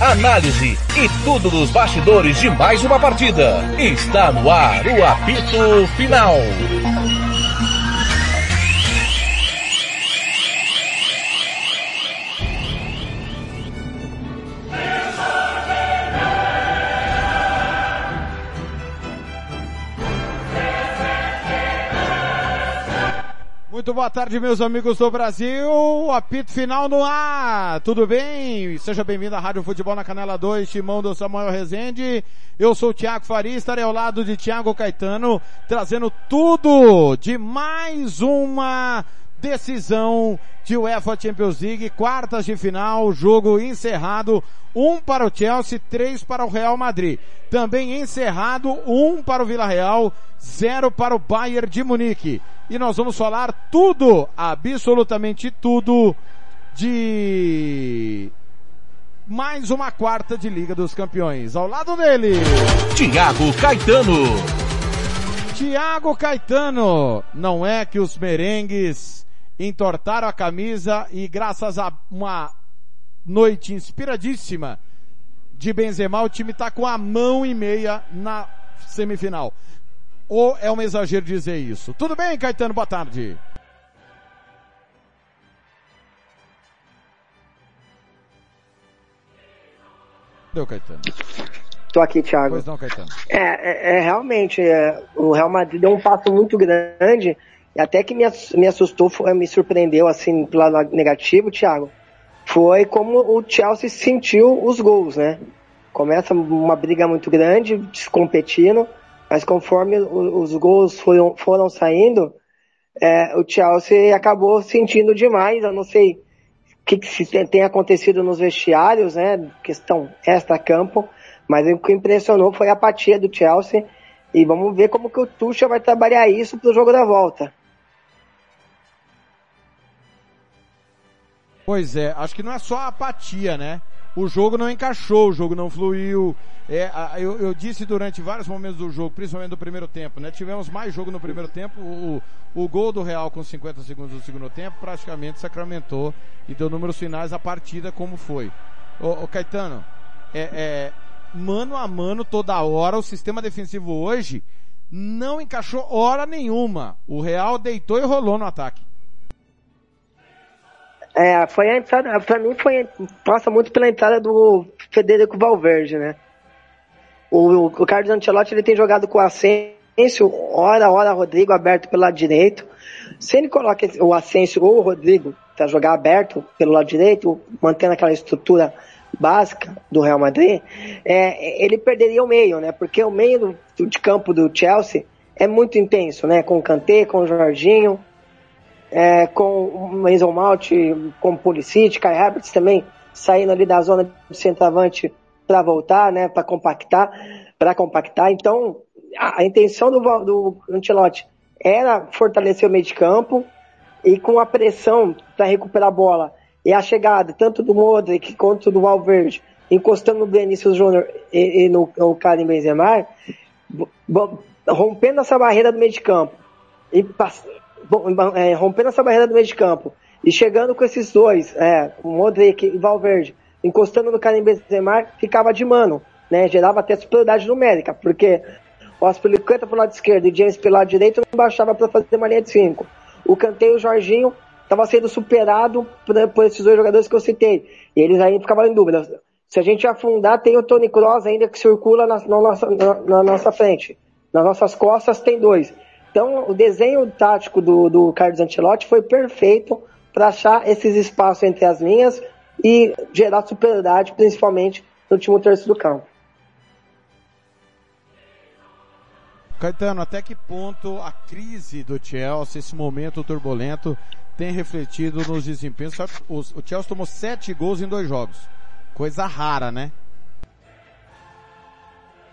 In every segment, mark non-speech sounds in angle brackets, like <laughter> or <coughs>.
análise e tudo dos bastidores de mais uma partida. Está no ar o apito final. Muito boa tarde, meus amigos do Brasil. Apito final no ar. Tudo bem? Seja bem-vindo à Rádio Futebol na Canela 2, timão do Samuel Rezende. Eu sou o Thiago Faria, estarei ao lado de Thiago Caetano, trazendo tudo de mais uma decisão de UEFA Champions League, quartas de final, jogo encerrado, um para o Chelsea, três para o Real Madrid. Também encerrado, um para o Vila Real, zero para o Bayern de Munique. E nós vamos falar tudo, absolutamente tudo, de mais uma quarta de Liga dos Campeões. Ao lado dele, Tiago Caetano. Tiago Caetano. Não é que os merengues entortaram a camisa e graças a uma noite inspiradíssima de Benzema, o time está com a mão e meia na semifinal. Ou é um exagero dizer isso? Tudo bem, Caetano? Boa tarde. Deu, Caetano. Tô aqui, Thiago. Pois não, Caetano. É, é, é realmente, é, o Real Madrid deu um passo muito grande, até que me, me assustou, me surpreendeu, assim, do lado negativo, Thiago, foi como o Chelsea sentiu os gols, né? Começa uma briga muito grande, competindo, mas conforme os gols foram, foram saindo, é, o Chelsea acabou sentindo demais, eu não sei o que, que tem, tem acontecido nos vestiários, né? Questão extra-campo, mas o que impressionou foi a apatia do Chelsea. E vamos ver como que o Tuchel vai trabalhar isso pro jogo da volta. Pois é, acho que não é só a apatia, né? O jogo não encaixou, o jogo não fluiu. É, eu, eu disse durante vários momentos do jogo, principalmente do primeiro tempo, né? Tivemos mais jogo no primeiro tempo. O, o gol do Real com 50 segundos do segundo tempo praticamente sacramentou e deu números finais a partida como foi. Ô, ô Caetano, é, é, mano a mano toda hora, o sistema defensivo hoje não encaixou hora nenhuma. O Real deitou e rolou no ataque. É, foi a entrada, pra mim foi, passa muito pela entrada do Federico Valverde, né? O, o, Carlos Ancelotti ele tem jogado com o Asensio, hora, hora Rodrigo aberto pelo lado direito. Se ele coloca o Asensio ou o Rodrigo para jogar aberto pelo lado direito, mantendo aquela estrutura básica do Real Madrid, é, ele perderia o meio, né? Porque o meio do- de campo do Chelsea é muito intenso, né? Com o Kanté, com o Jorginho, é, com o Mason Mount, com o Pulisic, Kai Havertz também saindo ali da zona de centroavante para voltar, né, para compactar, para compactar. Então, a, a intenção do, do era fortalecer o meio de campo e com a pressão para recuperar a bola e a chegada tanto do Modric quanto do Valverde encostando no Benício Júnior e, e no, no Karim Benzema, rompendo essa barreira do meio de campo e pass- é, rompendo essa barreira do meio de campo e chegando com esses dois, é, Modric e Valverde, encostando no Karim Benzema, ficava de mano, né? Gerava até superioridade numérica, porque o Aspilicueta pelo lado esquerdo e James pelo lado direito não baixava para fazer uma linha de cinco. O Kanté e o Jorginho estava sendo superado por, por esses dois jogadores que eu citei. E eles aí ficavam em dúvida. Se a gente afundar, tem o Tony Kroos ainda que circula na, na nossa, na, na nossa frente. Nas nossas costas tem dois. Então, o desenho tático do, do Carlos Ancelotti foi perfeito para achar esses espaços entre as linhas e gerar superioridade, principalmente no último terço do campo. Caetano, até que ponto a crise do Chelsea, esse momento turbulento, tem refletido nos desempenhos? O Chelsea tomou sete gols em dois jogos. Coisa rara, né?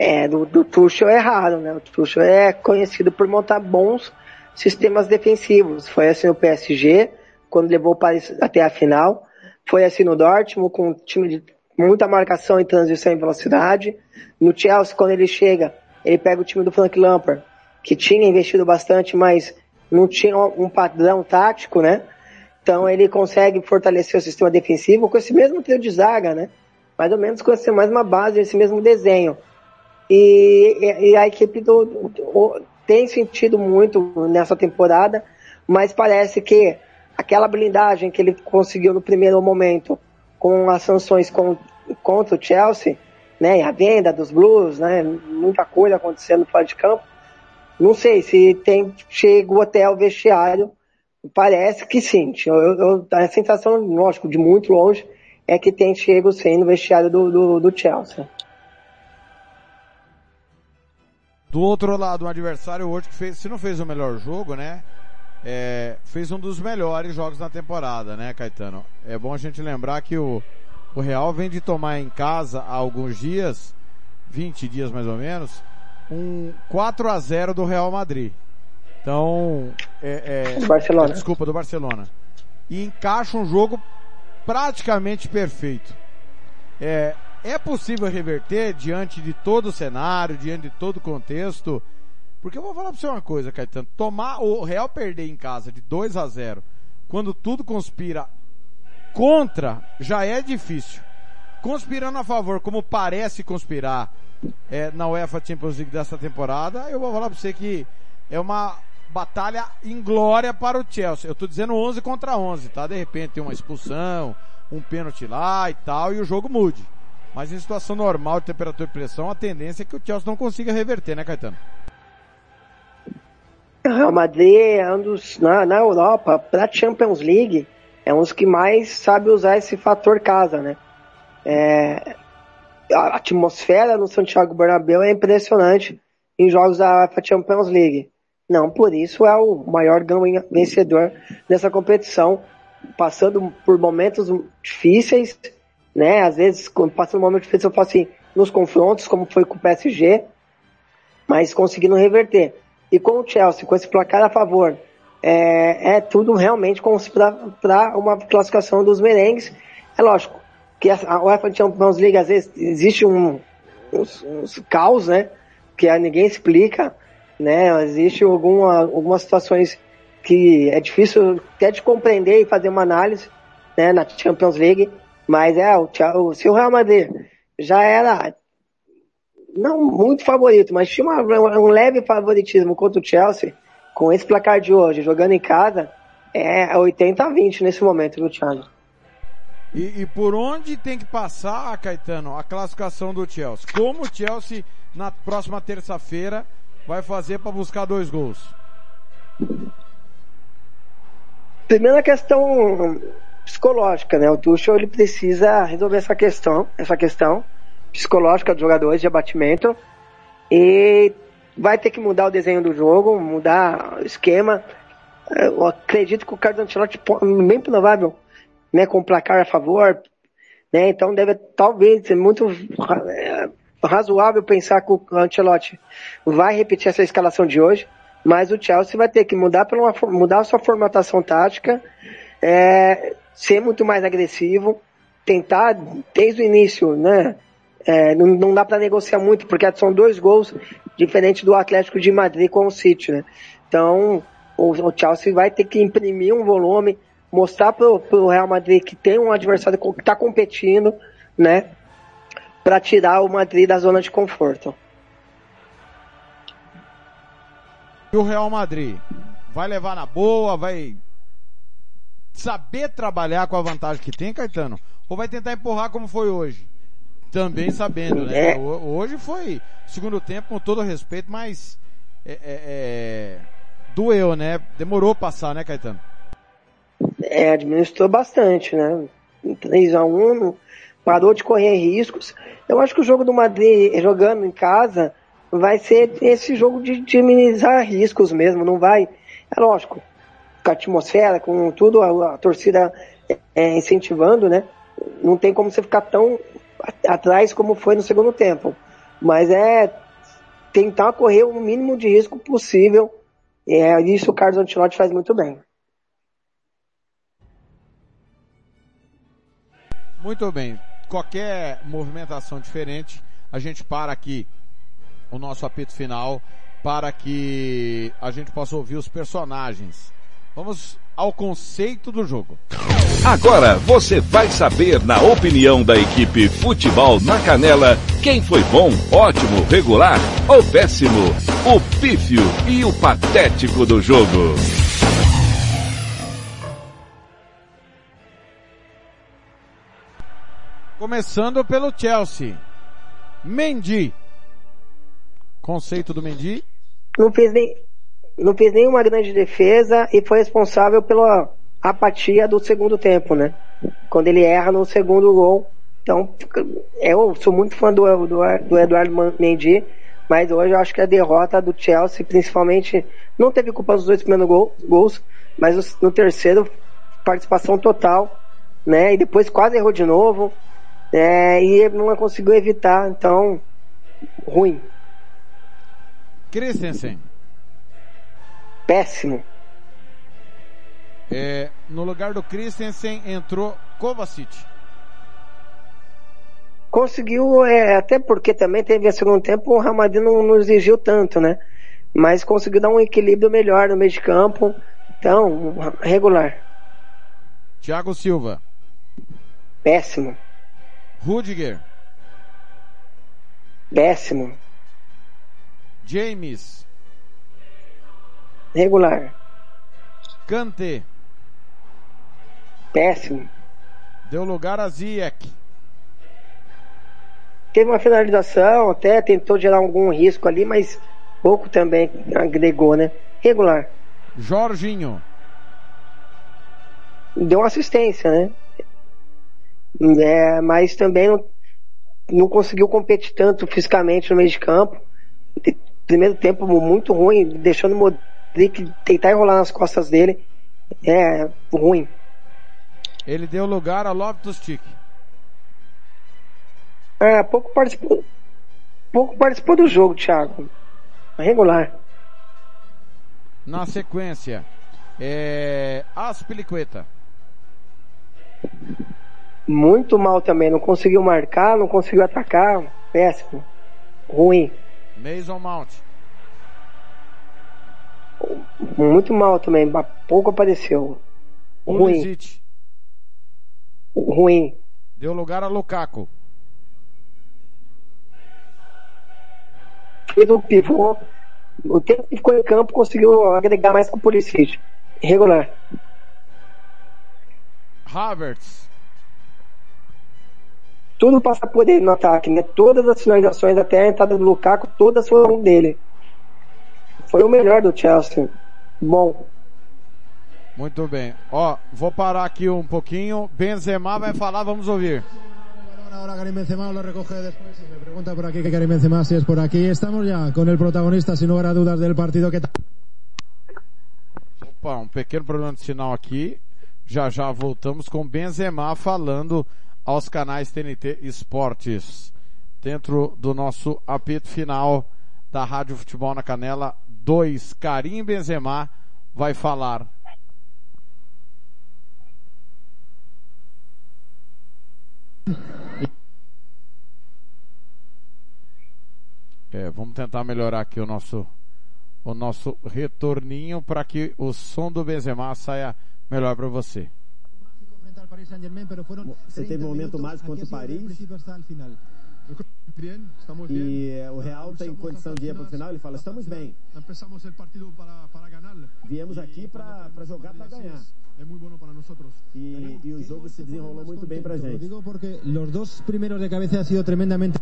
É, do, do Tuchel é raro, né? O Tuchel é conhecido por montar bons sistemas defensivos. Foi assim no PSG, quando levou o Paris até a final. Foi assim no Dortmund, com um time de muita marcação e transição em velocidade. No Chelsea, quando ele chega, ele pega o time do Frank Lampard, que tinha investido bastante, mas não tinha um padrão tático, né? Então ele consegue fortalecer o sistema defensivo com esse mesmo trio de zaga, né? Mais ou menos com esse, mais uma base, esse mesmo desenho. E, e a equipe do, do, tem sentido muito nessa temporada, mas parece que aquela blindagem que ele conseguiu no primeiro momento com as sanções com, contra o Chelsea, né, a venda dos Blues, né, muita coisa acontecendo fora de campo. Não sei se tem chegou até o vestiário, parece que sim. Eu, eu, a sensação, lógico, de muito longe, é que tem chego sim no vestiário do, do, do Chelsea. Do outro lado, um adversário hoje que fez, se não fez o melhor jogo, né? É, fez um dos melhores jogos na temporada, né, Caetano? É bom a gente lembrar que o, o Real vem de tomar em casa há alguns dias, 20 dias mais ou menos, um 4 a 0 do Real Madrid. Então, é, é, Barcelona. desculpa, do Barcelona. E encaixa um jogo praticamente perfeito. É, é possível reverter diante de todo o cenário, diante de todo o contexto? Porque eu vou falar pra você uma coisa, Caetano. Tomar o Real perder em casa de 2 a 0 quando tudo conspira contra, já é difícil. Conspirando a favor, como parece conspirar é, na UEFA Champions League dessa temporada, eu vou falar pra você que é uma batalha inglória para o Chelsea. Eu tô dizendo 11 contra 11, tá? De repente tem uma expulsão, um pênalti lá e tal, e o jogo mude. Mas em situação normal de temperatura e pressão, a tendência é que o Chelsea não consiga reverter, né, Caetano? Real Madrid é um dos, na, na Europa, para Champions League, é um dos que mais sabe usar esse fator casa, né? É, a atmosfera no Santiago Bernabéu é impressionante em jogos da Champions League. Não, por isso é o maior vencedor dessa competição, passando por momentos difíceis, né? Às vezes, passando um momento difícil, eu falo assim, nos confrontos, como foi com o PSG, mas conseguindo reverter. E com o Chelsea, com esse placar a favor, é, é tudo realmente para uma classificação dos merengues. É lógico que a UEFA Champions League, às vezes, existe um, uns, uns caos, né? Que ninguém explica, né? Existe alguma, algumas situações que é difícil até de compreender e fazer uma análise, né? Na Champions League. Mas é, o, o, se o Real Madrid já era não muito favorito, mas tinha uma, um leve favoritismo contra o Chelsea, com esse placar de hoje, jogando em casa, é 80 a 20 nesse momento, viu, Thiago? E, e, por onde tem que passar, Caetano, a classificação do Chelsea? Como o Chelsea, na próxima terça-feira, vai fazer para buscar dois gols? Primeira questão psicológica, né? O Tuchel ele precisa resolver essa questão, essa questão psicológica dos jogadores de abatimento e vai ter que mudar o desenho do jogo, mudar o esquema. Eu acredito que o Carlos Ancelotti bem provável, né, com o placar a favor, né? Então deve talvez ser muito é, razoável pensar que o Ancelotti vai repetir essa escalação de hoje, mas o Chelsea vai ter que mudar para uma mudar a sua formatação tática, é, ser muito mais agressivo, tentar desde o início, né? É, não, não, dá para negociar muito, porque são dois gols diferentes do Atlético de Madrid com o City, né? Então, o, o Chelsea vai ter que imprimir um volume, mostrar pro, pro Real Madrid que tem um adversário que está competindo, né? Para tirar o Madrid da zona de conforto. E o Real Madrid vai levar na boa, vai saber trabalhar com a vantagem que tem, Caetano? Ou vai tentar empurrar como foi hoje? Também sabendo, né? É. Hoje foi segundo tempo, com todo respeito, mas é, é, é doeu, né? Demorou passar, né, Caetano? É, administrou bastante, né? 3 a 1 parou de correr riscos. Eu acho que o jogo do Madrid jogando em casa vai ser esse jogo de, de minimizar riscos mesmo, não vai. É lógico, com a atmosfera, com tudo, a, a torcida é, incentivando, né? Não tem como você ficar tão atrás como foi no segundo tempo. Mas é tentar correr o mínimo de risco possível. É isso o Carlos Ancelotti faz muito bem. Muito bem. Qualquer movimentação diferente, a gente para aqui o nosso apito final para que a gente possa ouvir os personagens. Vamos ao conceito do jogo. Agora você vai saber, na opinião da equipe Futebol na Canela, quem foi bom, ótimo, regular ou péssimo, o pífio e o patético do jogo. Começando pelo Chelsea. Mendy. Conceito do Mendy? Não fez nem, não fez nenhuma grande defesa e foi responsável pela apatia do segundo tempo, né? Quando ele erra no segundo gol. Então, eu sou muito fã do, do, do Eduardo Mendy, mas hoje eu acho que a derrota do Chelsea, principalmente, não teve culpa dos dois primeiros gol, gols, mas no terceiro, participação total, né? E depois quase errou de novo, é, e não conseguiu evitar, então, ruim. Christensen. Péssimo. É, no lugar do Christensen entrou Kovacic. Conseguiu, é, até porque também teve a segundo tempo, o Ramadin não, não exigiu tanto, né? Mas conseguiu dar um equilíbrio melhor no meio de campo. Então, regular. Thiago Silva. Péssimo. Rudiger. Péssimo. James. Regular. Kante. Péssimo. Deu lugar a Ziyech. Teve uma finalização, até tentou gerar algum risco ali, mas pouco também agregou, né? Regular. Jorginho. Deu uma assistência, né? É, mas também não, não conseguiu competir tanto fisicamente no meio de campo. Primeiro tempo muito ruim, deixando o Modric tentar enrolar nas costas dele. É ruim. Ele deu lugar a Loftus Cheek. É, pouco participou, pouco participou do jogo, Thiago. Regular. Na sequência, é, Aspilicueta. Muito mal também, não conseguiu marcar, não conseguiu atacar, péssimo. Ruim. Mason Mount. Muito mal também, pouco apareceu. Ruim. Pulisic. Ruim. Deu lugar a Lukaku. Fez o pivô. O tempo que ficou em campo conseguiu agregar mais com o Pulisic. Regular. Havertz. Tudo passa por ele no ataque, né? Todas as finalizações até a entrada do Lukaku, todas foram dele. Foi o melhor do Chelsea. Bom. Muito bem. Ó, vou parar aqui um pouquinho. Benzema vai falar, vamos ouvir. Ahora Karim Benzema lo recoge después y me pregunta por aquí que Karim Benzema si es por aquí. Estamos ya con el protagonista, sin lugar a dudas, del partido. ¿Qué tal? Opa, um pequeno problema de sinal aqui. Já já voltamos com Benzema falando aos canais TNT Esportes. Dentro do nosso apito final da Rádio Futebol na Canela 2, Karim Benzema vai falar. É, vamos tentar melhorar aqui o nosso o nosso retorninho para que o som do Benzema saia melhor para você. Você teve um momento mágico contra o Paris. E eh, o Real tem condição de ir para o final. Ele fala: estamos bem. Viemos aqui para jogar para ganhar. E, e o jogo se desenrolou muito bem para gente. Digo porque los dos primeros de cabeza ha sido tremendamente.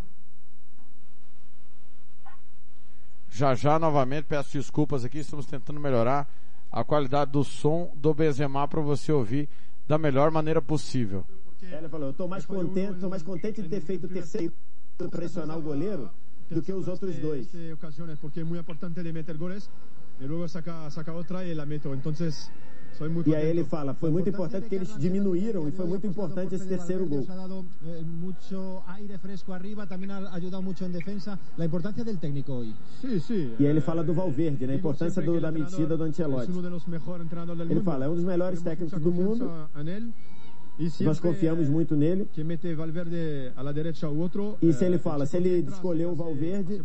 Já já novamente peço desculpas aqui, estamos tentando melhorar a qualidade do som do Benzema para você ouvir da melhor maneira possível. Ele falou: eu estou mais contente, estou mais contente de ter feito o terceiro pressionar o goleiro do que os outros dois. porque es muy importante de meter goles e luego saca, saca otra y la meto. Entonces, soy muy E aí ele fala, foi muito importante que eles diminuíram e foi muito importante esse terceiro gol. Eh, mucho aire fresco arriba, también ha ayudado mucho en defensa. La importancia del técnico hoy. Sí, sí. E aí ele fala do Valverde, né? A importância do, da medida do Ancelotti. Ele fala, é um dos melhores técnicos do mundo, nós confiamos eh, muito nele. E se eh, ele fala, se ele escolheu o hace- Valverde,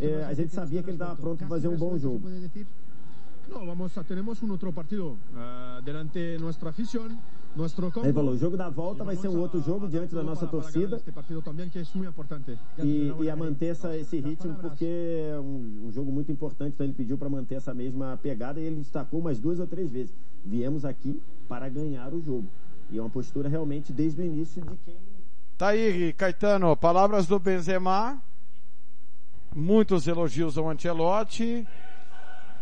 é, a gente sabia que ele estava pronto para fazer um bom jogo. No, vamos a, tenemos un otro partido eh, delante de nuestra afición, nuestro campo. Ele falou, o jogo da volta vai ser um outro jogo diante da nossa torcida e, e a manter essa, esse ritmo porque é um, um jogo muito importante, então ele pediu para manter essa mesma pegada e ele destacou mais duas ou três vezes. Viemos aqui para ganhar o jogo. E é uma postura realmente desde o início de quem Tá aí, Caetano, palavras do Benzema. Muitos elogios ao Ancelotti.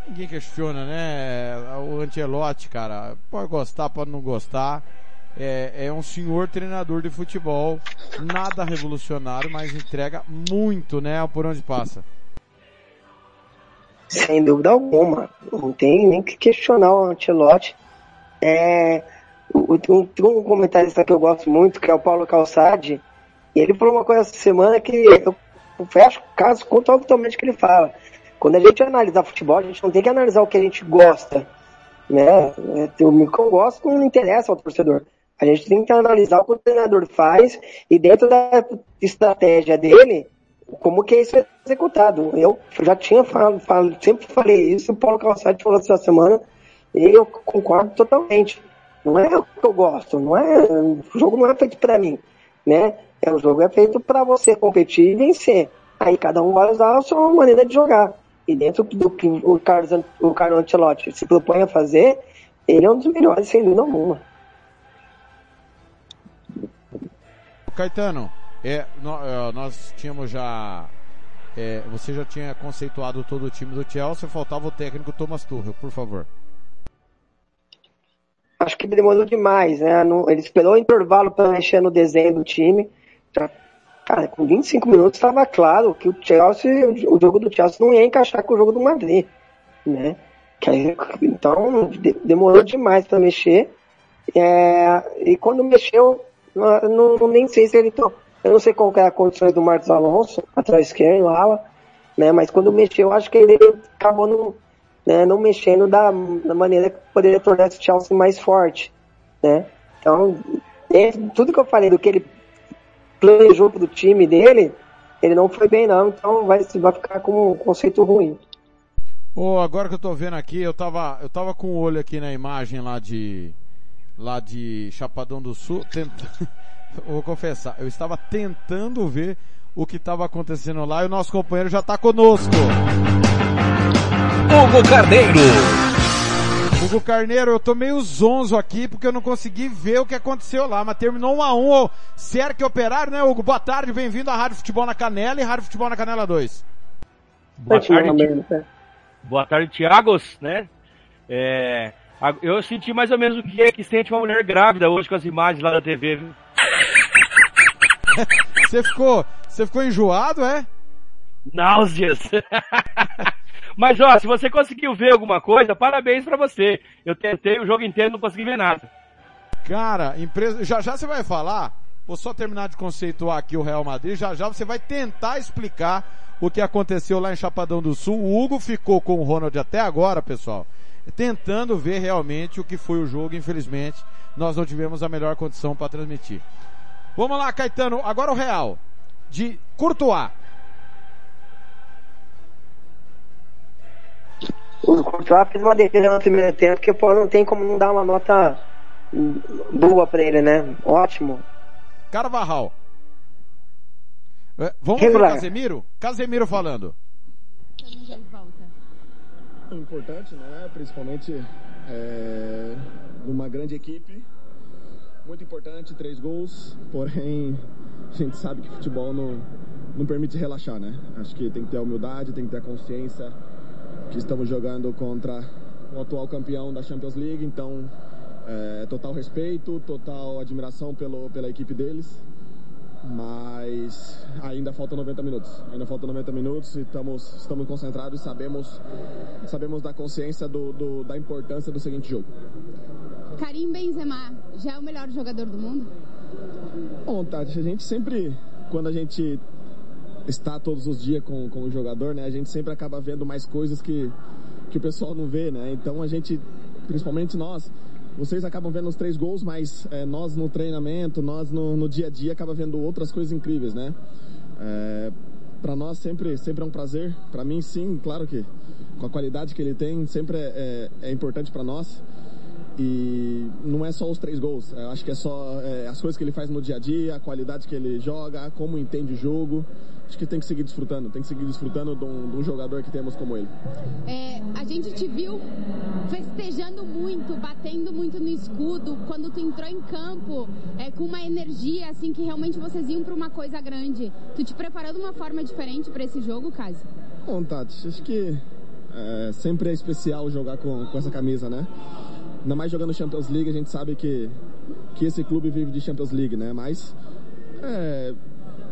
Ninguém questiona, né? O Ancelotti, cara, pode gostar, pode não gostar. É, é um senhor treinador de futebol. Nada revolucionário, mas entrega muito, né? Por onde passa. Sem dúvida alguma. Não tem nem que questionar o Ancelotti. É, um, um comentarista que eu gosto muito, que é o Paulo Calçade, e ele falou uma coisa essa semana que eu fecho caso com totalmente o que ele fala. Quando a gente analisar futebol, a gente não tem que analisar o que a gente gosta. Né? É, O que eu gosto não interessa ao torcedor. A gente tem que analisar o que o treinador faz e dentro da estratégia dele, como que isso é executado. Eu já tinha falado, falo- sempre falei isso, o Paulo Calçade falou essa semana, e eu concordo totalmente. Não é o que eu gosto, não é, o jogo não é feito para mim, né? É, o jogo é feito para você competir e vencer. Aí cada um vai usar a sua maneira de jogar. E dentro do que o Carlos, o Carlos Ancelotti se propõe a fazer, ele é um dos melhores, sem dúvida alguma. Caetano, é, é, nós tínhamos já. é, você já tinha conceituado todo o time do Chelsea, faltava o técnico Thomas Tuchel, por favor. Acho que demorou demais, né? Não- ele esperou o intervalo para mexer no desenho do time. Já, cara, com 25 minutos estava claro que o Chelsea, o jogo do Chelsea não ia encaixar com o jogo do Madrid, né? Aí- então de- demorou demais para mexer. É, e quando mexeu, eu não, não- nem sei se ele to... eu não sei qual que é a condição do Marcos Alonso atrás esquerdo, ala, né? Mas quando mexeu, acho que ele acabou não, né, não mexendo da, da maneira que poderia tornar esse Chelsea mais forte, né? Então, dentro de tudo que eu falei do que ele planejou pro time dele, ele não foi bem não, então vai, vai ficar com um conceito ruim. Ô, agora que eu tô vendo aqui, eu tava, eu tava com o olho aqui na imagem lá de, lá de Chapadão do Sul, tenta, <laughs> vou confessar, eu estava tentando ver o que estava acontecendo lá e o nosso companheiro já tá conosco. Hugo Carneiro. Hugo Carneiro, eu tô meio zonzo aqui porque eu não consegui ver o que aconteceu lá, mas terminou 1 a 1 o Cerque Operário, né, Hugo? Boa tarde, bem-vindo à Rádio Futebol na Canela e Rádio Futebol na Canela 2. Boa Continua tarde, né? boa tarde, Tiagos, né? É, eu senti mais ou menos o que é que sente uma mulher grávida hoje com as imagens lá da TV, viu? <laughs> Você ficou, você ficou enjoado, é? Náuseas! <laughs> Mas ó, se você conseguiu ver alguma coisa, parabéns pra você. Eu tentei o jogo inteiro não consegui ver nada. Cara, empresa, já já você vai falar, vou só terminar de conceituar aqui o Real Madrid, já já você vai tentar explicar o que aconteceu lá em Chapadão do Sul. O Hugo ficou com o Ronald até agora, pessoal, tentando ver realmente o que foi o jogo, infelizmente, nós não tivemos a melhor condição para transmitir. Vamos lá, Caetano, agora o Real, de Courtois. O Courtois fez uma defesa no primeiro tempo que pô, não tem como não dar uma nota boa pra ele, né? Ótimo. Carvajal. É, Vamos ver Regular. Casemiro? Casemiro falando. importante, né? Principalmente é, numa grande equipe. Muito importante, três gols. Porém, a gente sabe que futebol não, não permite relaxar, né? Acho que tem que ter a humildade, tem que ter a consciência estamos jogando contra o atual campeão da Champions League. Então, é, total respeito, total admiração pelo, pela equipe deles. mas ainda falta 90 minutos. Ainda falta 90 minutos e estamos, estamos concentrados e sabemos, sabemos da consciência do, do, da importância do seguinte jogo. Karim Benzema já é o melhor jogador do mundo? Bom, Tati, a gente sempre, quando a gente está todos os dias com, com o jogador, né, a gente sempre acaba vendo mais coisas que, que o pessoal não vê, né? Então a gente, principalmente nós, vocês acabam vendo os três gols, mas é, nós no treinamento, nós no, no, dia a dia acaba vendo outras coisas incríveis, né? É, para nós sempre, sempre é um prazer. Para mim, sim, claro que com a qualidade que ele tem, sempre é, é, é importante para nós. E não é só os três gols, eu acho que é só é, as coisas que ele faz no dia a dia, a qualidade que ele joga, como entende o jogo acho que tem que seguir desfrutando, tem que seguir desfrutando de um, de um jogador que temos como ele. É, a gente te viu festejando muito, batendo muito no escudo, quando tu entrou em campo, é, com uma energia assim que realmente vocês iam para uma coisa grande. Tu te preparou de uma forma diferente para esse jogo, Casi? Bom, Tati, acho que é, sempre é especial jogar com, com essa camisa, né? Ainda mais jogando Champions League, a gente sabe que, que esse clube vive de Champions League, né? Mas é,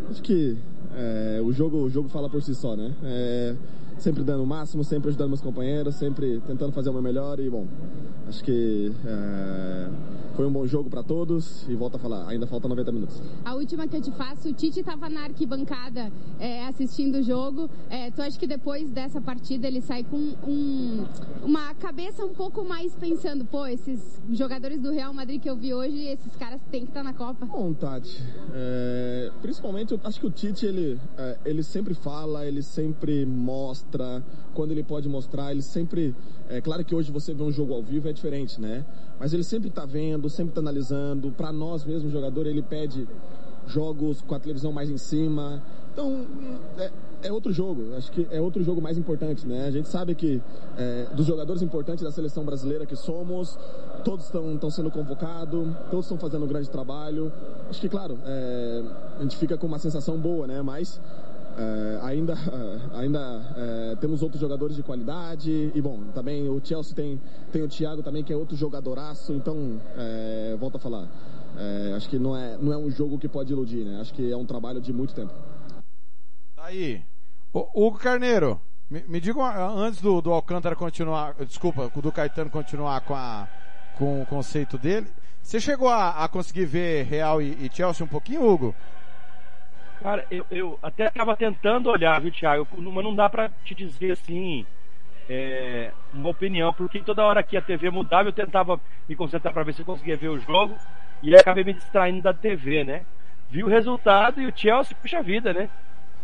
acho que é, o, jogo, o jogo fala por si só, né? É, sempre dando o máximo, sempre ajudando meus companheiros, sempre tentando fazer o meu melhor e, bom, acho que é, foi um bom jogo para todos e volto a falar, ainda falta 90 minutos. A última que eu te faço, o Tite estava na arquibancada é, assistindo o jogo. É, tu acha que depois dessa partida ele sai com um, uma cabeça um pouco mais pensando, pô, esses jogadores do Real Madrid que eu vi hoje, esses caras têm que estar tá na Copa? Bom, Tati, é, principalmente eu acho que o Tite ele, é, ele sempre fala, ele sempre mostra, quando ele pode mostrar, ele sempre. É claro que hoje você vê um jogo ao vivo é diferente, né? Mas ele sempre está vendo, sempre está analisando. Para nós mesmo, jogador, ele pede jogos com a televisão mais em cima. Então, é, é, outro jogo. Acho que é outro jogo mais importante, né? A gente sabe que é, dos jogadores importantes da seleção brasileira que somos, todos estão sendo convocados, todos estão fazendo um grande trabalho. Acho que, claro, é, a gente fica com uma sensação boa, né? Mas é, ainda ainda é, temos outros jogadores de qualidade. E bom também o Chelsea tem tem o Thiago também que é outro jogadoraço. Então é, volto a falar. Acho que não é não é um jogo que pode iludir né? Acho que é um trabalho de muito tempo. Tá aí. O Hugo Carneiro me, me diga antes do, do Alcântara continuar desculpa do Caetano continuar com a com o conceito dele você chegou a, a conseguir ver Real e, e Chelsea um pouquinho Hugo Cara, eu, eu até estava tentando olhar, viu, Thiago? Mas não dá para te dizer assim é, uma opinião, porque toda hora que a TV mudava eu tentava me concentrar para ver se eu conseguia ver o jogo e acabei me distraindo da TV, né? Vi o resultado e o Chelsea, puxa vida, né?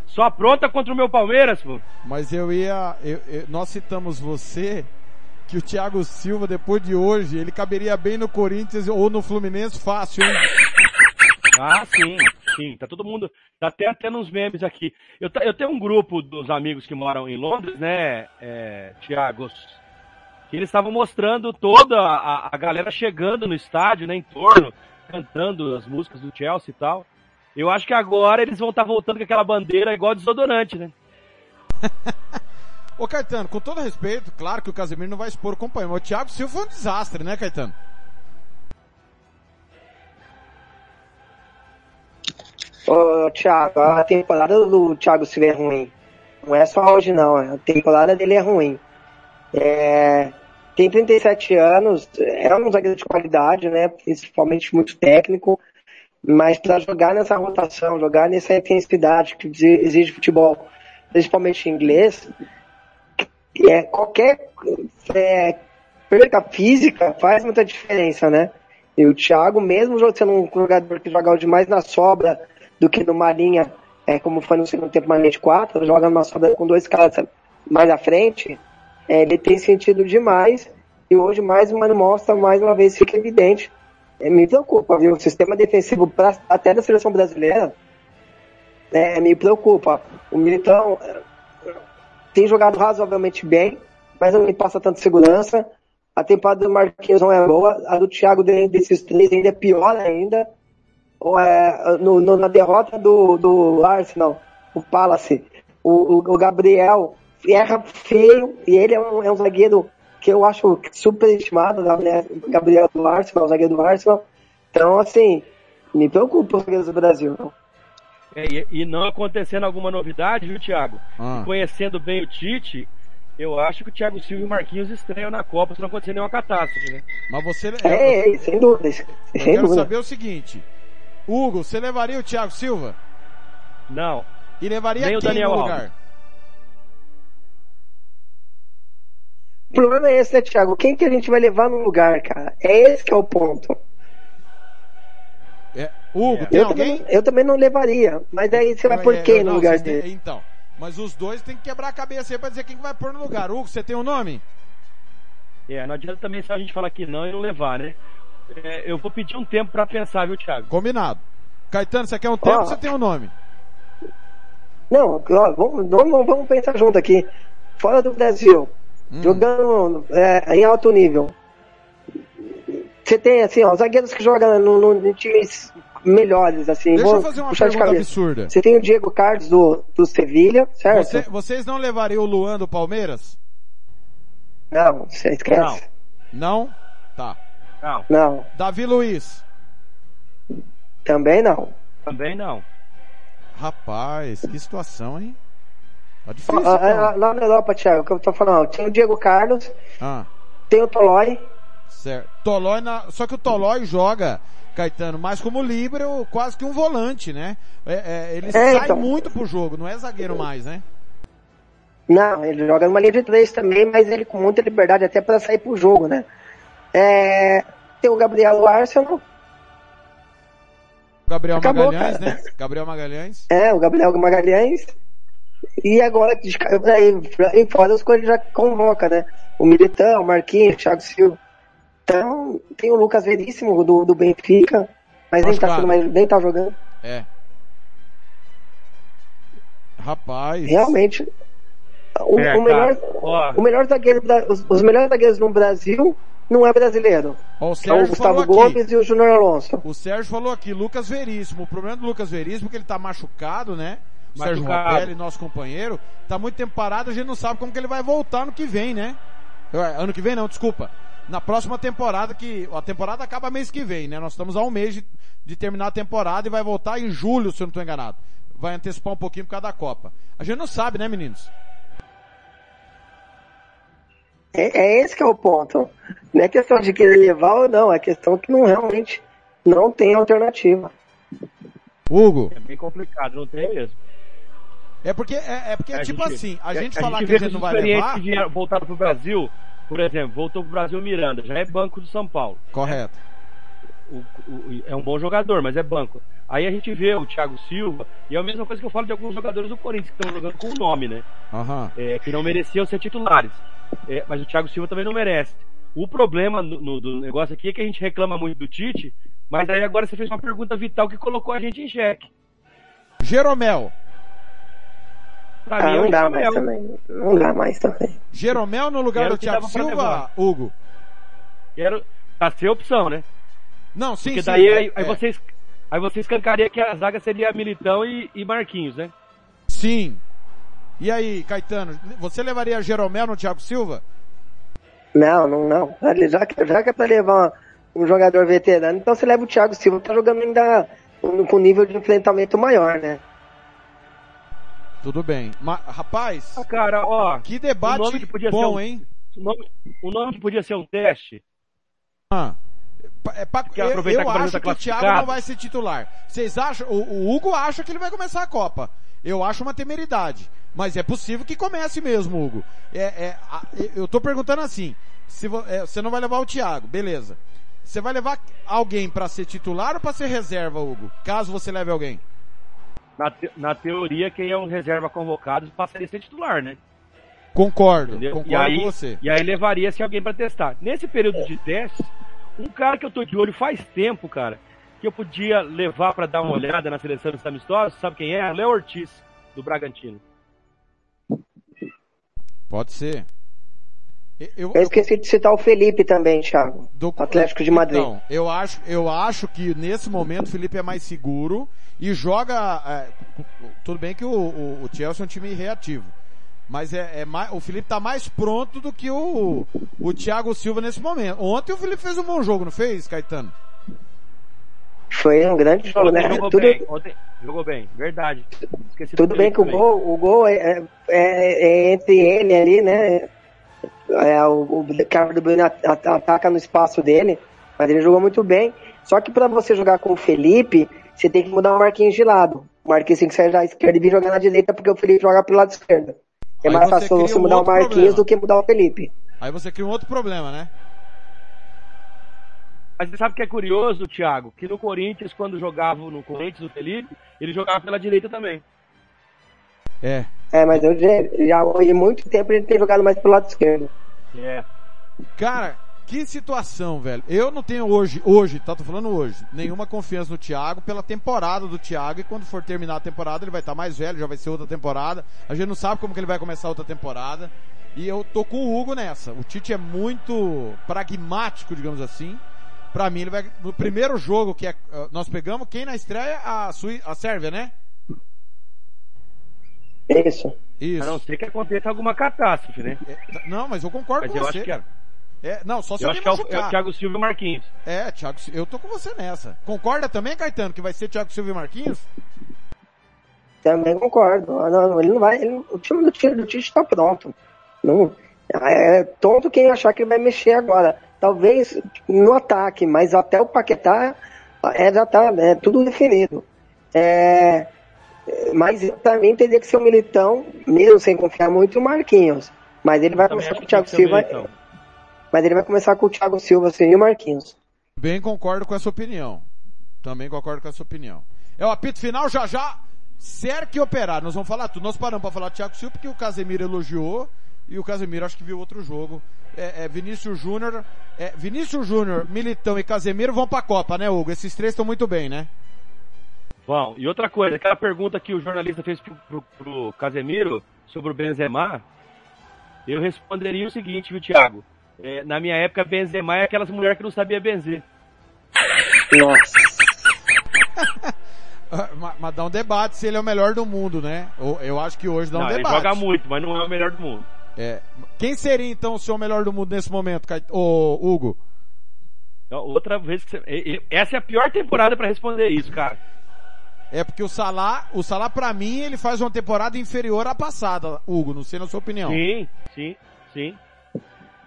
Só pronta contra o meu Palmeiras, pô. Mas eu ia. Eu, eu, nós citamos você que o Thiago Silva, depois de hoje, ele caberia bem no Corinthians ou no Fluminense fácil, hein? Ah, sim, sim. Tá todo mundo. Tá até, até nos memes aqui. Eu, eu tenho um grupo dos amigos que moram em Londres, né, é? Que eles estavam mostrando toda a, a galera chegando no estádio, né, em torno, cantando as músicas do Chelsea e tal. Eu acho que agora eles vão estar tá voltando com aquela bandeira igual desodorante, né? <laughs> Ô Caetano, com todo respeito, claro que o Casemiro não vai expor o companheiro, mas o Thiago Silva foi um desastre, né, Caetano? Ô, Thiago, a temporada do Thiago Silva é ruim. Não é só hoje, não. A temporada dele é ruim. É, tem 37 anos, é um zagueiro de qualidade, né? Principalmente muito técnico. Mas para jogar nessa rotação, jogar nessa intensidade que exige futebol, principalmente inglês, é, qualquer é, física faz muita diferença, né? E o Thiago, mesmo sendo um jogador que joga demais na sobra, do que numa linha, é, como foi no segundo tempo, uma linha de quatro, joga numa sobra com dois caras mais à frente, é, ele tem sentido demais, e hoje mais uma mostra, mais uma vez fica evidente. É, me preocupa, viu? O sistema defensivo pra, até da seleção brasileira é, me preocupa. O Militão é, tem jogado razoavelmente bem, mas não me passa tanta segurança. A temporada do Marquinhos não é boa, a do Thiago desses três ainda é pior ainda no, no, na derrota do, do Arsenal, o Palace, o, o, Gabriel erra feio e ele é um, é um zagueiro que eu acho super estimado, Gabriel, Gabriel do Arsenal, o zagueiro do Arsenal. Então, assim, me preocupa os zagueiros do Brasil. É, e, e não acontecendo alguma novidade, viu, Thiago? Ah. Conhecendo bem o Tite, eu acho que o Thiago Silva e o Marquinhos estreiam na Copa se não acontecer nenhuma catástrofe, né? Mas você. É, é, sem dúvida. Eu Sem quero dúvida. saber o seguinte. Hugo, você levaria o Thiago Silva? Não. E levaria Nem o quem Daniel no Alves. lugar? O problema é esse, né, Thiago? Quem que a gente vai levar no lugar, cara? É esse que é o ponto. É, Hugo, tem Eu alguém? também, eu também não levaria. Mas aí você vai É, pôr é, quem não, no lugar dele? Então, mas os dois tem que quebrar a cabeça aí pra dizer quem que vai pôr no lugar. Hugo, você tem um nome? É, não adianta também só a gente falar que não e não levar, né? É, eu vou pedir um tempo pra pensar, viu, Thiago? Combinado. Caetano, você quer um tempo ou você tem um nome? Não, vamos, vamos, vamos pensar junto aqui. Fora do Brasil, Hum. jogando é, em alto nível. Você tem, assim, ó, zagueiros que jogam no, no, em times melhores, assim. Deixa eu fazer uma pergunta cabeça. absurda. Você tem o Diego Carlos do, do Sevilha, certo? Você- vocês não levariam o Luan do Palmeiras? Não, você esquece. Não? Tá. Não, Não, Davi Luiz. também não. também não. Rapaz, que situação, hein? Tá difícil, então. ó, Lá na Europa, Thiago, que eu tô falando, ó, tem o Diego Carlos, Ah, tem o Tolói, certo. Tolói na... Só que o Tolói joga, Caetano, mais como líbero, quase que um volante, né? É, é, ele É, sai então. muito pro jogo, não é zagueiro mais, né? Não, ele joga numa linha de três também, mas ele com muita liberdade até para sair pro jogo, né? É, tem o Gabriel Arsenal, Gabriel Acabou, Magalhães, cara. né? Gabriel Magalhães. é, o Gabriel Magalhães, e agora, aí, aí fora as coisas já convoca, né? O Militão, o Marquinhos, o Thiago Silva. Então, tem o Lucas Veríssimo do, do Benfica, mas nem tá, sendo mais, nem tá jogando. É. Rapaz. Realmente, o, É, o melhor, ó. o melhor zagueiro, os, os melhores zagueiros no Brasil não é brasileiro. Ó, o São o Sérgio Gustavo falou aqui. Gomes e o Júnior Alonso. O Sérgio falou aqui, Lucas Veríssimo. O problema do Lucas Veríssimo é que ele tá machucado, né? O Sérgio. Robelli, nosso companheiro, tá muito tempo parado, a gente não sabe como que ele vai voltar no que vem, né? Ué, Ano que vem não, desculpa. Na próxima temporada, que a temporada acaba mês que vem, né? Nós estamos a um mês de, de terminar a temporada e vai voltar em julho, se eu não estou enganado. Vai antecipar um pouquinho por causa da Copa. A gente não sabe, né, meninos? É, é esse que é o ponto. Não é questão de querer levar ou não, é questão que não realmente não tem alternativa. Hugo, É bem complicado, não tem mesmo. é porque é, é porque é A tipo gente- assim, a gente falar que vê a gente não vai levar, que voltaram pro Brasil, por exemplo, voltou pro Brasil Miranda, já é banco do São Paulo. correto. O- o- é um bom jogador, mas é banco. Aí a gente vê o Thiago Silva, e é a mesma coisa que eu falo de alguns jogadores do Corinthians que estão jogando com o nome, né? Aham. É, que não mereciam ser titulares. É, mas o Thiago Silva também não merece. O problema no, no- do negócio aqui é que a gente reclama muito do Tite, mas aí agora você fez uma pergunta vital que colocou a gente em xeque. Jeromel. Pra Ah, mim é não dá mais também. Não dá mais também. Jeromel no lugar Era do Thiago Silva. Hugo. Era pra ser opção, né? Não, sim, Porque sim. daí é- aí, aí é. vocês aí você escancaria que a zaga seria Militão e, e Marquinhos, né? Sim. E aí, Caetano, você levaria Jeromel no Thiago Silva? Não, não, não. Já que, já que é pra levar um jogador veterano, então você leva o Thiago Silva, tá jogando ainda com nível de enfrentamento maior, né? Tudo bem. Mas, rapaz, Ah, cara, ó, que o debate nome que podia bom, ser um- hein? o nome, o nome que podia ser um teste. Ah. É pra, eu eu Brasil acho tá que o Thiago não vai ser titular. Vocês acham? O, o Hugo acha que ele vai começar a Copa. Eu acho uma temeridade. Mas é possível que comece mesmo, Hugo. É, é, a- eu tô perguntando assim. Se vo- é, você não vai levar o Thiago, beleza. Você vai levar alguém pra ser titular ou pra ser reserva, Hugo? Caso você leve alguém. Na, te- na teoria, quem é um reserva convocado passaria a ser titular, né? Concordo, Entendeu? concordo e aí, com você. E aí levaria-se alguém pra testar. Nesse período de testes, um cara que eu tô de olho faz tempo, cara, que eu podia levar pra dar uma olhada na seleção dos amistosos, sabe quem é? Léo Ortiz, do Bragantino. Pode ser. Eu, eu- Eu esqueci de citar o Felipe também, Thiago. Do Atlético de Madrid. Então, eu acho, eu acho que nesse momento o Felipe é mais seguro e joga. é, tudo bem que o, o, o Chelsea é um time reativo. Mas é, é mais, o Felipe tá mais pronto do que o, o Thiago Silva nesse momento. Ontem o Felipe fez um bom jogo, não fez, Caetano? Foi um grande jogo, né? jogou Tudo, bem, ontem jogou bem, verdade. Esqueci tudo do bem que o gol, o gol é, é- é entre ele ali, né? É, o, o Carlos do at- ataca no espaço dele, mas ele jogou muito bem. Só que para você jogar com o Felipe, você tem que mudar o Marquinhos de lado. O Marquinhos tem que sair da esquerda e vir jogar na direita, porque o Felipe joga pelo lado esquerdo. É mais fácil você um mudar o outro Marquinhos problema. do que mudar o Felipe. Aí você cria um outro problema, né? Mas você sabe o que é curioso, Thiago? Que no Corinthians, quando jogava no Corinthians, o Felipe, ele jogava pela direita também. É. É, mas eu já, já há muito tempo ele tem jogado mais pelo lado esquerdo. É. Cara, que situação, velho. Eu não tenho hoje, hoje, tá? Tô falando hoje, nenhuma confiança no Thiago pela temporada do Thiago e quando for terminar a temporada ele vai estar mais velho, já vai ser outra temporada. A gente não sabe como que ele vai começar outra temporada. E eu tô com o Hugo nessa. O Tite é muito pragmático, digamos assim. Pra mim ele vai, no primeiro jogo que é, uh, nós pegamos, quem na estreia? A, Sui, a Sérvia, né? Isso. Isso. A não ser que aconteça alguma catástrofe, né? É, tá- não, mas eu concordo Mas com eu você, acho que é. É, não, só se Eu alguém acho que é o, é machucar. o Thiago Silva e Marquinhos. É, Thiago, eu tô com você nessa. Concorda também, Caetano, que vai ser Thiago Silva e Marquinhos? Também concordo. Ah, Não, ele não vai. ele- o time do Tite, do Tite tá pronto. Não, é tonto quem achar que ele vai mexer agora. Talvez no ataque, mas até o Paquetá é, já tá é, tudo definido. É, é, mas também teria que ser o Militão, mesmo sem confiar muito, o Marquinhos. Mas ele vai começar com o Thiago Silva. Mas ele vai começar com o Thiago Silva assim, e o Marquinhos. Bem concordo com essa opinião. Também concordo com essa opinião. É o apito final já já. Cerque e operar. Nós vamos falar tudo. Nós paramos para falar do Thiago Silva porque o Casemiro elogiou e o Casemiro acho que viu outro jogo. É, é Vinícius Júnior, é, Vinícius Júnior, Militão e Casemiro vão pra Copa, né, Hugo? Esses três estão muito bem, né? Bom, e outra coisa, aquela pergunta que o jornalista fez pro, pro, pro Casemiro sobre o Benzema, eu responderia o seguinte, viu, Thiago? É, na minha época, Benzema é aquelas mulheres que não sabia benzer. Nossa. <laughs> Ah, ma- Mas dá um debate se ele é o melhor do mundo, né? Eu, eu acho que hoje dá um não, ele debate. joga muito, mas não é o melhor do mundo. É. Quem seria então o seu melhor do mundo nesse momento, Cait- ô, Hugo? Outra vez que você... Essa é a pior temporada pra responder isso, cara. É porque o Salah, o Salah pra mim, ele faz uma temporada inferior à passada, Hugo, não sei na sua opinião. Sim, sim, sim.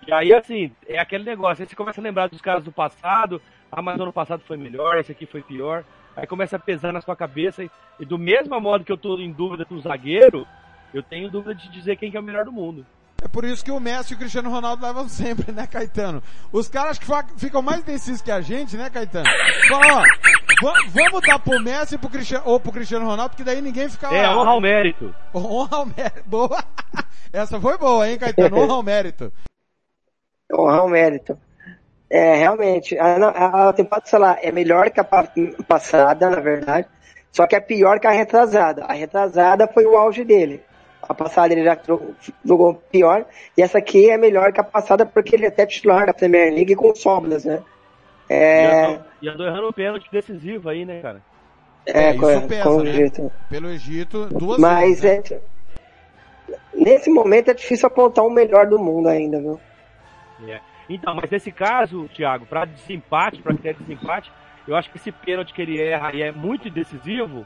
E aí, assim, é aquele negócio, aí você começa a lembrar dos caras do passado, ah, mas ano passado foi melhor, esse aqui foi pior. Aí começa a pesar na sua cabeça, e, e do mesmo modo que eu tô em dúvida com o zagueiro, eu tenho dúvida de dizer quem que é o melhor do mundo. É por isso que o Messi e o Cristiano Ronaldo levam sempre, né, Caetano? Os caras que ficam mais indecisos que a gente, né, Caetano? Fala, ó, va- vamos dar pro Messi e pro Cristiano, ou pro Cristiano Ronaldo, porque daí ninguém fica É, honra ao mérito. Honra ao mérito. Boa. <laughs> Essa foi boa, hein, Caetano? Honra ao mérito. Honrar o mérito. É, realmente, a, a, a temporada, sei lá, é melhor que a pa- passada, na verdade, só que é pior que a retrasada. A retrasada foi o auge dele. A passada ele já jogou pior, e essa aqui é melhor que a passada porque ele é até titular da Premier League com sobras, né? E É, andou- E andou errando um pênalti decisivo aí, né, cara? é, É, com, isso pesa, com né? Pelo Egito, duas Mas vezes. né? é, nesse momento é difícil apontar o melhor do mundo ainda, viu? É. Então, mas nesse caso, Thiago, para desempate, para critério de desempate, eu acho que esse pênalti que ele erra e é muito decisivo,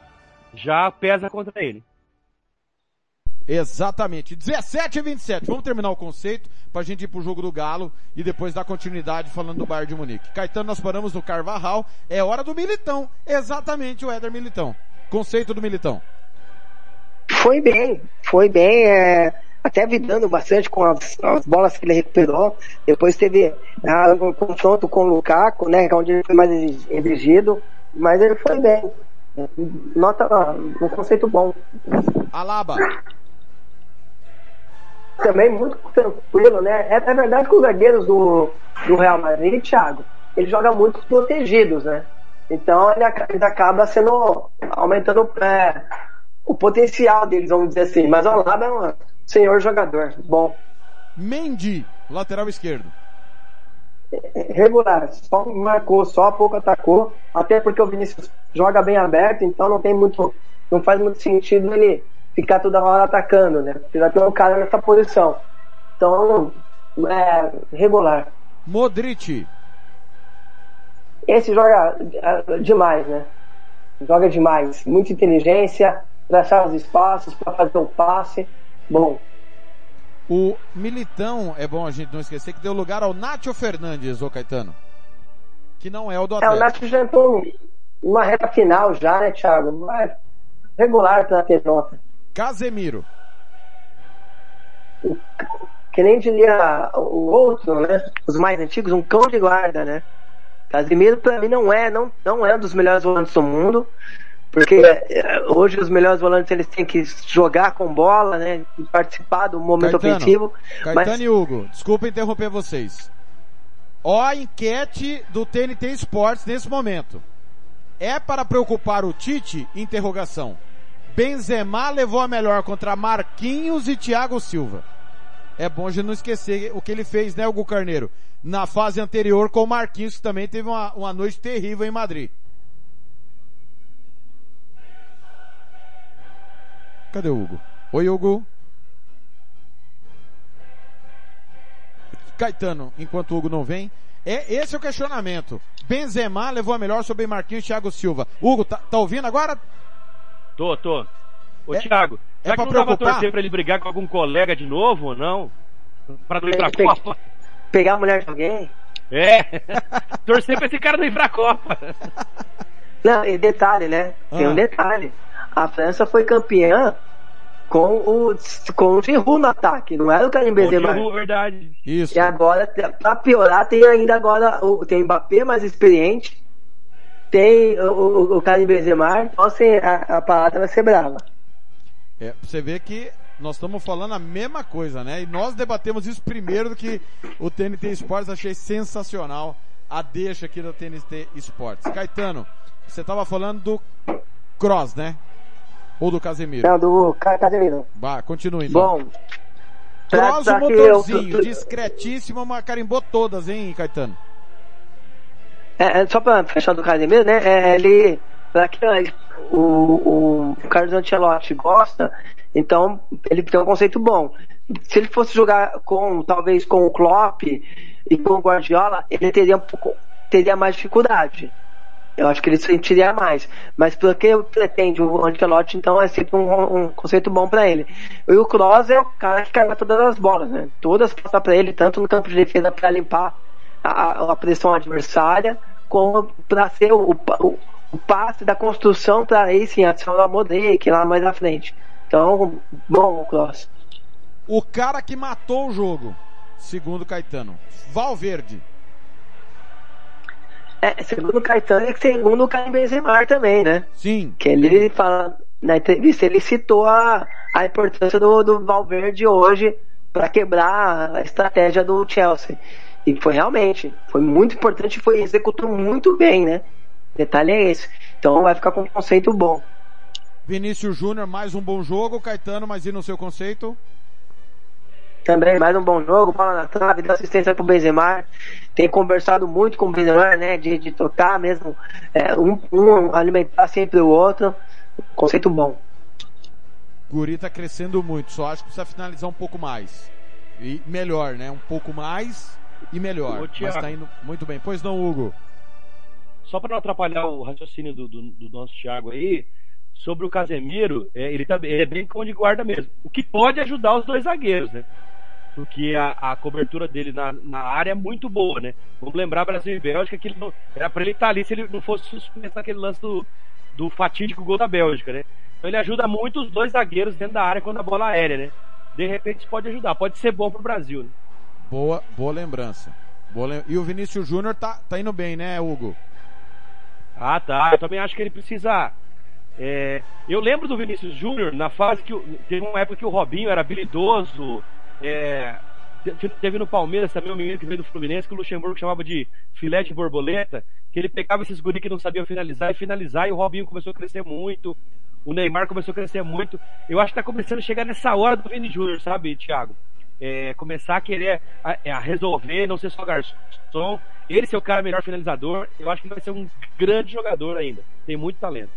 já pesa contra ele. Exatamente. 17 e 27. Vamos terminar o conceito pra gente ir pro jogo do Galo e depois dar continuidade falando do Bayern de Munique. Caetano, nós paramos no Carvajal. É hora do Militão. Exatamente o Éder Militão. Conceito do Militão. Foi bem, foi bem, é, até vidando bastante com as, as bolas que ele recuperou. Depois teve ah, um confronto com o Lukaku, né, onde ele foi mais exi- exigido, mas ele foi bem. Nota, um conceito bom. Alaba. Também muito tranquilo, né? É, é verdade que os zagueiros do, do Real Madrid, Thiago, ele joga muito protegidos, né? Então ele, ele acaba sendo aumentando é, o potencial deles, vamos dizer assim. Mas o Alaba é um senhor jogador, bom. Mendy, lateral esquerdo. regular, só marcou, só pouco atacou, até porque o Vinícius joga bem aberto, então não tem muito, não faz muito sentido ele ficar toda hora atacando, né? Porque já tem um cara nessa posição. Então, é regular. Modric. Esse joga ah, demais, né? Joga demais. Muita inteligência para achar os espaços, para fazer o passe. Bom. O Militão, é bom a gente não esquecer, que deu lugar ao Nátio Fernandes, ô Caetano. Que não é o do Atlético. É, o Nátio já entrou numa reta final já, né, Thiago? Mas regular para ter nota. Casemiro. Que nem diria o outro, né? Os mais antigos, um cão de guarda, né? Casemiro para mim não é, não, não é um dos melhores volantes do mundo, porque é, hoje os melhores volantes eles têm que jogar com bola, né? E participar do momento Caetano, ofensivo. Caetano mas... e Hugo, desculpa interromper vocês. Ó a enquete do TNT Sports nesse momento. É para preocupar o Tite? Interrogação. Benzema levou a melhor contra Marquinhos e Thiago Silva. É bom a gente não esquecer o que ele fez, né, Hugo Carneiro? Na fase anterior com o Marquinhos, que também teve uma, uma noite terrível em Madrid. Cadê o Hugo? Oi, Hugo. Caetano, enquanto o Hugo não vem. É, esse é o questionamento. Benzema levou a melhor sobre Marquinhos e Thiago Silva. Hugo, tá, tá ouvindo agora? Tô, tô. Ô, É- Thiago, é será pra que não preocupar? torcer pra ele brigar com algum colega de novo ou não? Pra não ir pra Copa? Pegar a mulher de alguém? É. <laughs> torcer pra esse cara não ir pra Copa. Não, e detalhe, né? Tem Ah. um detalhe. A França foi campeã com o, com o Giroud no ataque, não era o Karim Benzema. Giroud, verdade. Isso. E agora, pra piorar, tem ainda agora o, tem Mbappé mais experiente, tem o, o, o Karim Benzema, então assim, a, a parada vai ser brava. É, você ver que nós estamos falando a mesma coisa, né? E nós debatemos isso primeiro do que o TNT Esportes. Achei sensacional a deixa aqui do TNT Esportes. Caetano, você estava falando do Cross, né? Ou do Casemiro? Não, do Ca- Casemiro. Bah, continue então. Bom, pra- Cross, pra o que eu- motorzinho, discretíssimo, mas carimbou todas, hein, Caetano? É, é, só pra fechar do Casemiro, né? É, ele. Pra que o, o, o Carlos Ancelotti gosta, então ele tem um conceito bom. Se ele fosse jogar com, talvez, com o Klopp e com o Guardiola, ele teria um pouco, teria mais dificuldade. Eu acho que ele sentiria mais. Mas pelo que pretende o Ancelotti, então é sempre um, um conceito bom pra ele. E o Kroos é o cara que carrega todas as bolas, né? Todas passam pra ele, tanto no campo de defesa pra limpar a, a pressão adversária, como para ser o, o, o passe da construção para aí sim acionar o Modric lá mais à frente. Então, bom o Cross. O cara que matou o jogo, segundo Caetano. Valverde. É, segundo o Caetano e segundo o Karim Benzema também, né? Sim. Que ele fala, na entrevista ele citou a, a importância do, do Valverde hoje para quebrar a estratégia do Chelsea. E foi realmente, foi muito importante, foi executou muito bem, né? Detalhe é esse. Então vai ficar com um conceito bom. Vinícius Júnior, mais um bom jogo. Caetano, mas e no seu conceito? Também mais um bom jogo, bola na trave, dá assistência pro Benzema. Tem conversado muito com o Benzema, né? De, de tocar mesmo, é, um, um alimentar sempre o outro. Conceito bom. Guri tá crescendo muito, só acho que precisa finalizar um pouco mais. E melhor, né? Um pouco mais e melhor. Ô, Mas Thiago. tá indo muito bem. Pois não, Hugo? Só para não atrapalhar o raciocínio do, do, do nosso Thiago aí, sobre o Casemiro, é, ele, tá, ele é bem cão de guarda mesmo. O que pode ajudar os dois zagueiros, né? Porque a, a cobertura dele na, na área é muito boa, né? Vamos lembrar Brasil e Bélgica que ele não, era para ele estar ali se ele não fosse suspenso naquele lance do, do fatídico gol da Bélgica, né? Então ele ajuda muito os dois zagueiros dentro da área quando a bola é aérea, né? De repente isso pode ajudar, pode ser bom pro Brasil, né? Boa, boa lembrança. Boa lem- E o Vinícius Júnior tá, tá indo bem, né, Hugo? Ah, tá. Eu também acho que ele precisa. é, Eu lembro do Vinícius Júnior na fase que teve uma época que o Robinho era habilidoso. É, te- Teve no Palmeiras também um menino que veio do Fluminense que o Luxemburgo chamava de filé de borboleta, que ele pegava esses guri que não sabiam finalizar e finalizar, e o Robinho começou a crescer muito, o Neymar começou a crescer muito. Eu acho que tá começando a chegar nessa hora do Vini Júnior, sabe, Thiago? É, começar a querer a, a resolver, não ser só garçom. Ele ser o cara melhor finalizador, eu acho que vai ser um grande jogador ainda. Tem muito talento.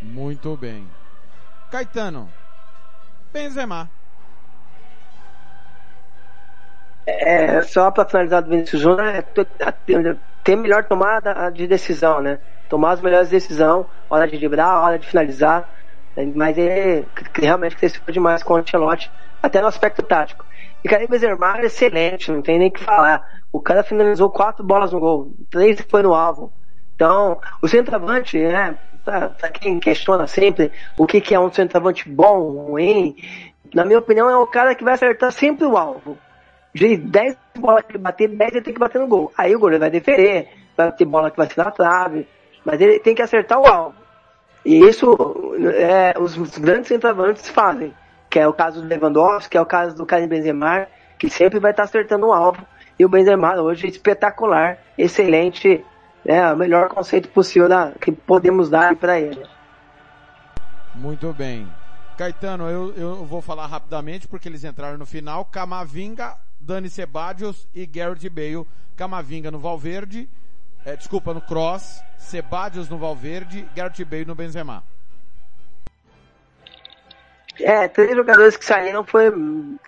Muito bem. Caetano. Benzema. É, só para finalizar do Vinícius Júnior, é ter melhor tomada de decisão, né? Tomar as melhores decisões, hora de driblar, hora de finalizar. Mas ele realmente cresceu demais com o Ancelotti, até no aspecto tático. E Karim Benzema é excelente, não tem nem o que falar. O cara finalizou quatro bolas no gol, três foi no alvo. Então, o centroavante, né, pra quem questiona sempre o que, que é um centroavante bom, ruim, na minha opinião, é o cara que vai acertar sempre o alvo. De 10 bolas que bater, 10 ele tem que bater no gol. Aí o goleiro vai defender, vai ter bola que vai ser na trave, mas ele tem que acertar o alvo. E isso é, os, os grandes centroavantes fazem, que é o caso do Lewandowski, que é o caso do Karim Benzema, que sempre vai estar acertando o alvo. E o Benzema hoje é espetacular, excelente, é o melhor conceito possível da, que podemos dar para ele. Muito bem. Caetano, eu, eu vou falar rapidamente porque eles entraram no final. Camavinga, Dani Sebadios e Garrett Bale. Camavinga no Valverde, é, desculpa, no Cross, Sebadios no Valverde, Garrett Bale no Benzema. É, três jogadores que saíram foi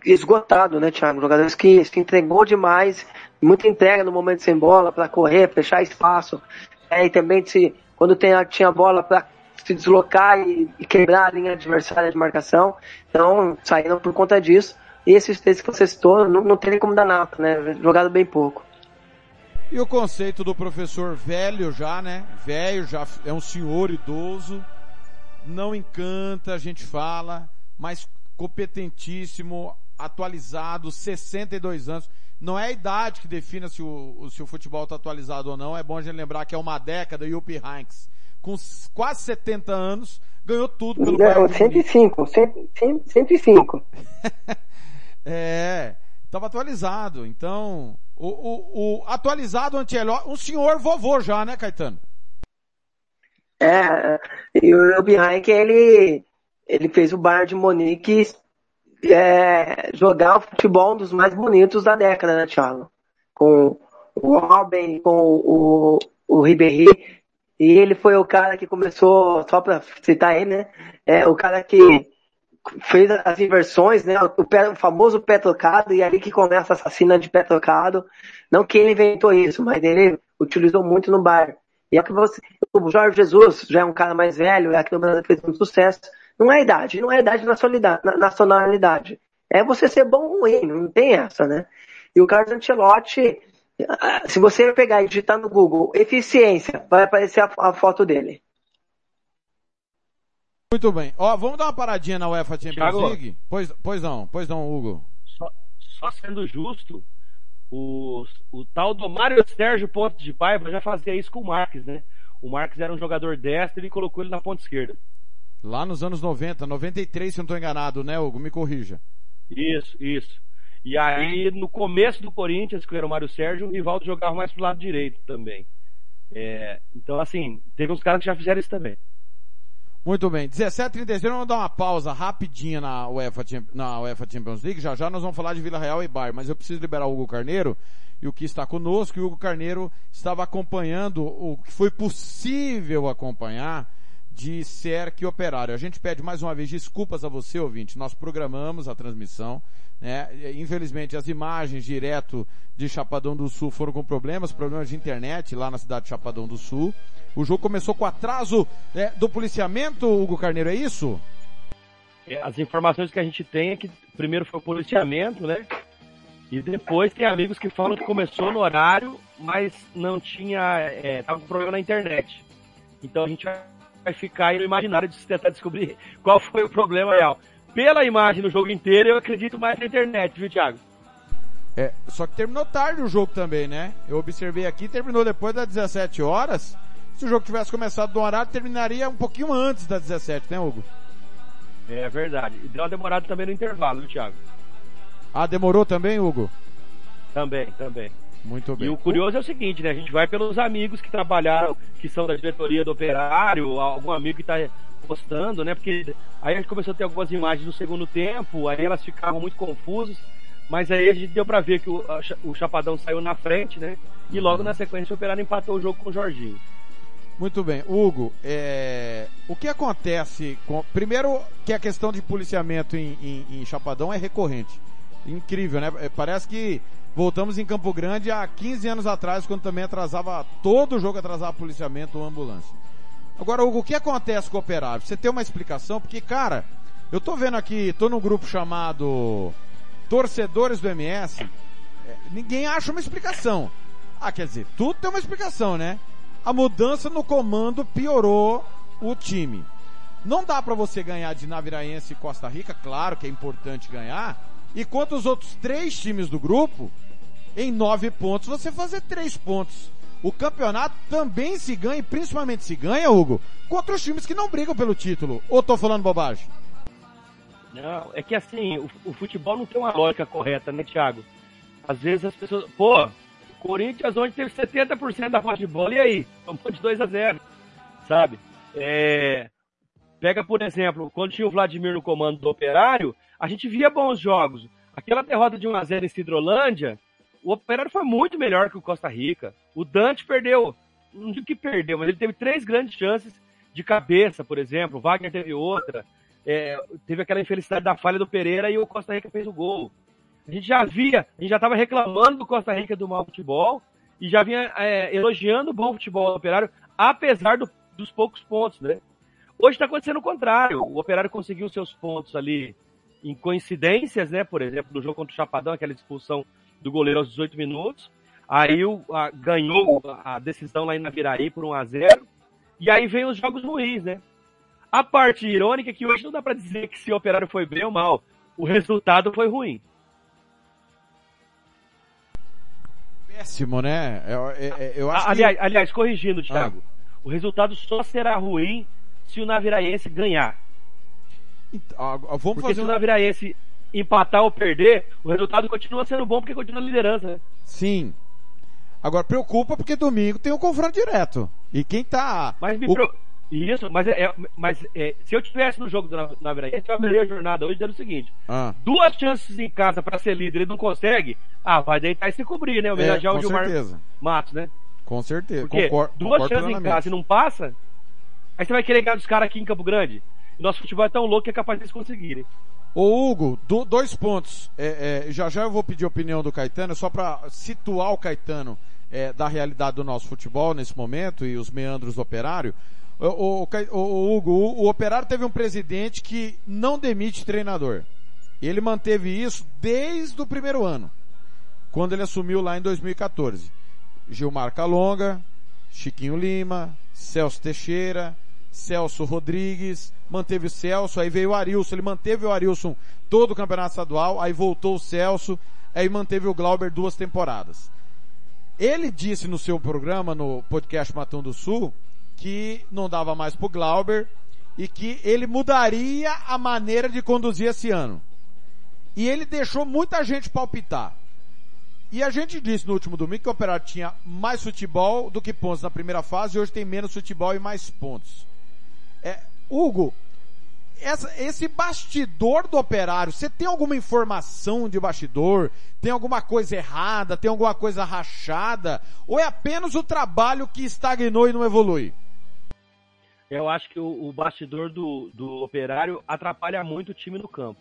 esgotado, né, Thiago? Jogadores que se entregou demais, muita entrega no momento sem bola para correr, fechar espaço. É, e também se, quando tem, tinha bola para se deslocar e, e, quebrar a linha adversária de marcação. Então, saíram por conta disso. E esses três que você citou, não, não tem nem como dar nada, né? Jogado bem pouco. E o conceito do professor velho já, né? Velho, já é um senhor idoso, não encanta, a gente fala, mas competentíssimo, atualizado, 62 anos. Não é a idade que define se o, se o futebol está atualizado ou não, é bom a gente lembrar que é uma década, e o Hanks com quase 70 anos, ganhou tudo pelo Não, 105, 105. <laughs> é, estava atualizado. Então, o, o, o atualizado Antieló, um senhor vovô já, né, Caetano? É, e o que ele, ele fez o Bayern de Monique é, jogar o futebol um dos mais bonitos da década, né, Thiago? Com o Robin, com o, o Ribéry, e ele foi o cara que começou, só para citar ele, né? É o cara que fez as inversões, né? O, pé, o famoso pé trocado, e é ali que começa a assassina de pé trocado. Não que ele inventou isso, mas ele utilizou muito no bar. E é que você, o Jorge Jesus já é um cara mais velho, é aqui no Brasil fez muito sucesso. Não é idade, não é idade na nacionalidade. É você ser bom ou ruim, não tem essa, né? E o Carlos Ancelotti, se você pegar e digitar no Google eficiência, vai aparecer a, a foto dele. Muito bem. Ó, vamos dar uma paradinha na UEFA Champions Thiago, League? Pois, pois não, pois não, Hugo. Só, só sendo justo, o, o tal do Mário Sérgio Ponte de Paiva já fazia isso com o Marques, né? O Marques era um jogador destro e colocou ele na ponta esquerda. Lá nos anos 90, 93, se eu não estou enganado, né, Hugo? Me corrija. Isso, isso. E aí, no começo do Corinthians, que era o Mário Sérgio, o Rivaldo jogava mais pro lado direito também. É, então, assim, teve uns caras que já fizeram isso também. Muito bem. 17 36 vamos dar uma pausa rapidinha na UEFA, na UEFA Champions League. Já já nós vamos falar de Vila Real e Bayern, mas eu preciso liberar o Hugo Carneiro e o que está conosco. E o Hugo Carneiro estava acompanhando o que foi possível acompanhar de SERC Operário. A gente pede mais uma vez desculpas a você, ouvinte. Nós programamos a transmissão, né? Infelizmente, as imagens direto de Chapadão do Sul foram com problemas, problemas de internet lá na cidade de Chapadão do Sul. O jogo começou com atraso né, do policiamento, Hugo Carneiro, é isso? É, as informações que a gente tem é que primeiro foi o policiamento, né? E depois tem amigos que falam que começou no horário, mas não tinha. É, tava com problema na internet. Então a gente vai ficar aí no imaginário de tentar descobrir <laughs> qual foi o problema real pela imagem do jogo inteiro, eu acredito mais na internet, viu, Thiago? É, só que terminou tarde o jogo também, né? Eu observei aqui, terminou depois das 17 horas. Se o jogo tivesse começado no horário, terminaria um pouquinho antes das 17, né, Hugo? É verdade. E deu uma demorada também no intervalo, viu, Thiago? Ah, demorou também, Hugo? Também, também. Muito bem. E o curioso é o seguinte, né? A gente vai pelos amigos que trabalharam, que são da diretoria do operário, algum amigo que está postando, né? Porque aí a gente começou a ter algumas imagens do segundo tempo, aí elas ficavam muito confusas, mas aí a gente deu para ver que o, o Chapadão saiu na frente, né? E logo na sequência o Operário empatou o jogo com o Jorginho. Muito bem. Hugo, é... o que acontece com... Primeiro que a questão de policiamento em, em, em Chapadão é recorrente. Incrível, né? É, Parece que voltamos em Campo Grande há 15 anos atrás, quando também atrasava, todo jogo atrasava policiamento ou ambulância. Agora, Hugo, o que acontece com o operário? Você tem uma explicação? Porque, cara, eu tô vendo aqui, tô num grupo chamado Torcedores do MS, é, ninguém acha uma explicação. Ah, quer dizer, tudo tem uma explicação, né? A mudança no comando piorou o time. Não dá pra você ganhar de Naviraense e Costa Rica, claro que é importante ganhar, e quanto os outros três times do grupo, em nove pontos, você fazer três pontos. O campeonato também se ganha, e principalmente se ganha, Hugo, contra os times que não brigam pelo título. Ou tô falando bobagem? Não, é que assim, o, o futebol não tem uma lógica correta, né, Thiago? Às vezes as pessoas. Pô, Corinthians onde teve 70% da posse de bola, e aí? Tomou de 2 a 0 sabe? É, pega, por exemplo, quando tinha o Vladimir no comando do Operário, a gente via bons jogos. Aquela derrota de 1 a 0 em Cidrolândia, o Operário foi muito melhor que o Costa Rica. O Dante perdeu, não digo que perdeu, mas ele teve três grandes chances de cabeça, por exemplo. O Wagner teve outra. É, teve aquela infelicidade da falha do Pereira e o Costa Rica fez o gol. A gente já via, a gente já estava reclamando do Costa Rica do mau futebol e já vinha é, elogiando o bom futebol do Operário, apesar do, dos poucos pontos, né? Hoje está acontecendo o contrário. O Operário conseguiu seus pontos ali em coincidências, né? Por exemplo, no jogo contra o Chapadão, aquela expulsão do goleiro aos 18 minutos. Aí o, a, ganhou a decisão lá em Naviraí por 1 a 0 E aí vem os jogos ruins, né? A parte irônica é que hoje não dá para dizer que se o Operário foi bem ou mal. O resultado foi ruim. Péssimo, né? Eu, eu, eu acho aliás, que... aliás, corrigindo, Thiago. Ah. O resultado só será ruim se o Naviraense ganhar. Então, vamos porque fazer se o Naviraense empatar ou perder, o resultado continua sendo bom porque continua na liderança, né? Sim. Agora preocupa porque domingo tem um confronto direto. E quem tá. Mas me o... pro... Isso, mas, é, mas é, se eu tivesse no jogo do Naviraense, eu abriria a jornada hoje dizendo o seguinte: ah. duas chances em casa para ser líder e não consegue, ah, vai deitar e se cobrir, né? Homenagear é, o Gilmar certeza. Matos, né? Com certeza. Porque concordo, duas concordo chances em casa e não passa, aí você vai querer ganhar dos caras aqui em Campo Grande. Nosso futebol é tão louco que é capaz deles conseguirem. Ô Hugo, do, dois pontos. É, é, já já eu vou pedir a opinião do Caetano, só para situar o Caetano é, da realidade do nosso futebol nesse momento e os meandros do operário. O, o, o, Hugo, o, o operário teve um presidente que não demite treinador. Ele manteve isso desde o primeiro ano, quando ele assumiu lá em 2014. Gilmar Calonga, Chiquinho Lima, Celso Teixeira, Celso Rodrigues, manteve o Celso, aí veio o Arilson, ele manteve o Arilson todo o campeonato estadual, aí voltou o Celso, aí manteve o Glauber duas temporadas. Ele disse no seu programa, no podcast Matão do Sul, que não dava mais pro Glauber e que ele mudaria a maneira de conduzir esse ano. E ele deixou muita gente palpitar. E a gente disse no último domingo que o Operário tinha mais futebol do que pontos na primeira fase e hoje tem menos futebol e mais pontos. Hugo, essa, esse bastidor do operário, você tem alguma informação de bastidor? Tem alguma coisa errada? Tem alguma coisa rachada? Ou é apenas o trabalho que estagnou e não evolui? Eu acho que o, o bastidor do, do operário atrapalha muito o time no campo.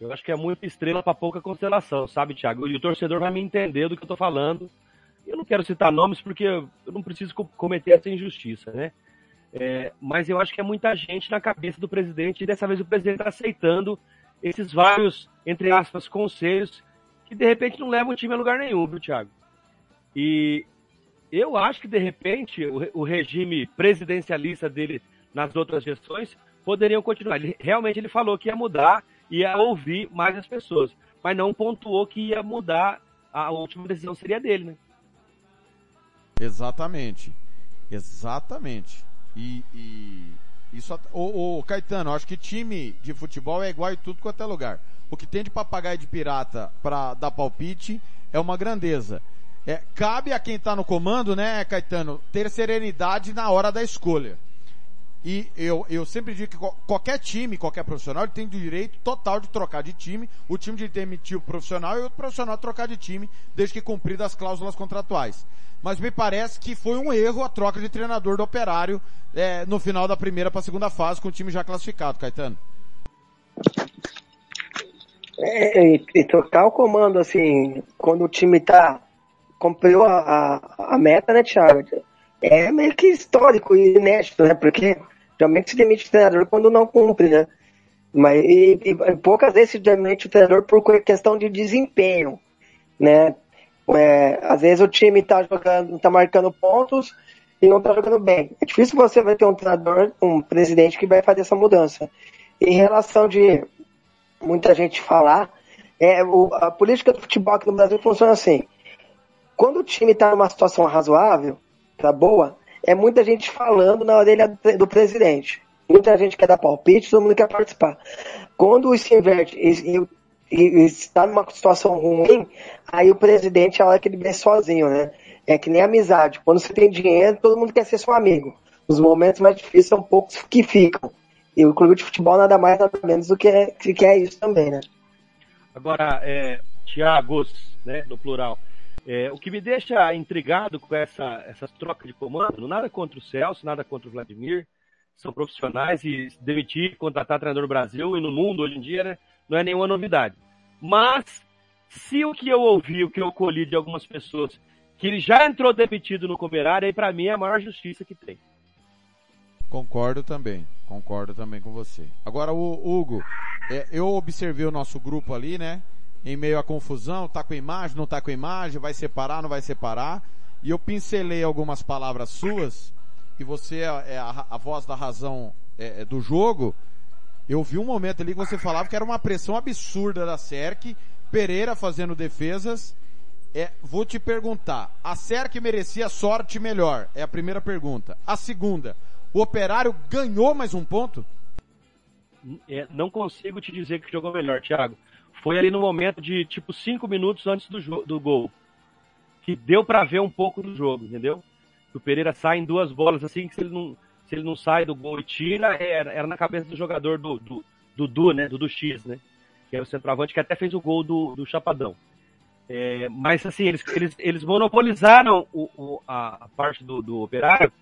Eu acho que é muita estrela para pouca constelação, sabe, Thiago? E o torcedor vai me entender do que eu tô falando. Eu não quero citar nomes porque eu não preciso cometer essa injustiça, né? É, mas eu acho que é muita gente na cabeça do presidente e dessa vez o presidente está aceitando esses vários, entre aspas, conselhos que de repente não levam o time a lugar nenhum, viu, Thiago? E eu acho que de repente o, o regime presidencialista dele nas outras gestões poderiam continuar. Ele, realmente ele falou que ia mudar, ia ouvir mais as pessoas, mas não pontuou que ia mudar, a última decisão seria dele, né? Exatamente. Exatamente. E, e o, o Caetano, acho que time de futebol é igual em tudo quanto é lugar. O que tem de papagaio de pirata para dar palpite é uma grandeza. É, cabe a quem está no comando, né, Caetano, ter serenidade na hora da escolha. E eu, eu sempre digo que qualquer time, qualquer profissional, ele tem o direito total de trocar de time, o time de demitir o profissional e o profissional trocar de time, desde que cumpridas as cláusulas contratuais mas me parece que foi um erro a troca de treinador do operário é, no final da primeira para a segunda fase, com o time já classificado, Caetano. É, e, e trocar o comando, assim, quando o time tá. cumpriu a, a, a meta, né, Thiago? É meio que histórico e inédito, né? Porque geralmente se demite o treinador quando não cumpre, né? Mas e, e poucas vezes se demite o treinador por questão de desempenho, né? É, às vezes o time tá jogando, tá marcando pontos e não tá jogando bem. É difícil você vai ter um treinador, um presidente que vai fazer essa mudança. Em relação de muita gente falar, é, o, a política do futebol aqui no Brasil funciona assim. Quando o time está numa situação razoável, tá boa, é muita gente falando na orelha do presidente. Muita gente quer dar palpite, todo mundo quer participar. Quando isso inverte e, e, está numa situação ruim, aí o presidente é a hora que ele vem sozinho, né? É que nem amizade. Quando você tem dinheiro, todo mundo quer ser seu amigo. Os momentos mais difíceis são poucos que ficam. E o clube de futebol nada mais, nada menos do que é, que é isso também, né? Agora, é, Tiagos, né, no plural, é, o que me deixa intrigado com essa, essas trocas de comando, nada contra o Celso, nada contra o Vladimir, são profissionais e demitir, contratar treinador no Brasil e no mundo hoje em dia, né, não é nenhuma novidade. Mas, se o que eu ouvi, o que eu colhi de algumas pessoas, que ele já entrou demitido no Comerário, aí para mim é a maior justiça que tem. Concordo também, concordo também com você. Agora, o Hugo, é, eu observei o nosso grupo ali, né? Em meio à confusão, tá com imagem, não tá com imagem, vai separar, não vai separar. E eu pincelei algumas palavras suas, e você é, é a, a voz da razão é, é, do jogo. Eu vi um momento ali que você falava que era uma pressão absurda da SERC, Pereira fazendo defesas. É, vou te perguntar, a SERC merecia sorte melhor? É a primeira pergunta. A segunda, o Operário ganhou mais um ponto? É, não consigo te dizer que jogou melhor, Thiago foi ali no momento de tipo cinco minutos antes do, do gol. Que deu para ver um pouco do jogo, entendeu? O Pereira sai em duas bolas assim, que se ele não, se ele não sai do gol e tira, era, era na cabeça do jogador do, do, do Du, né? Do, X, né? Que é o centroavante que até fez o gol do, do Chapadão. É, mas assim, eles, eles, eles monopolizaram o, o, a, a, parte do, do operário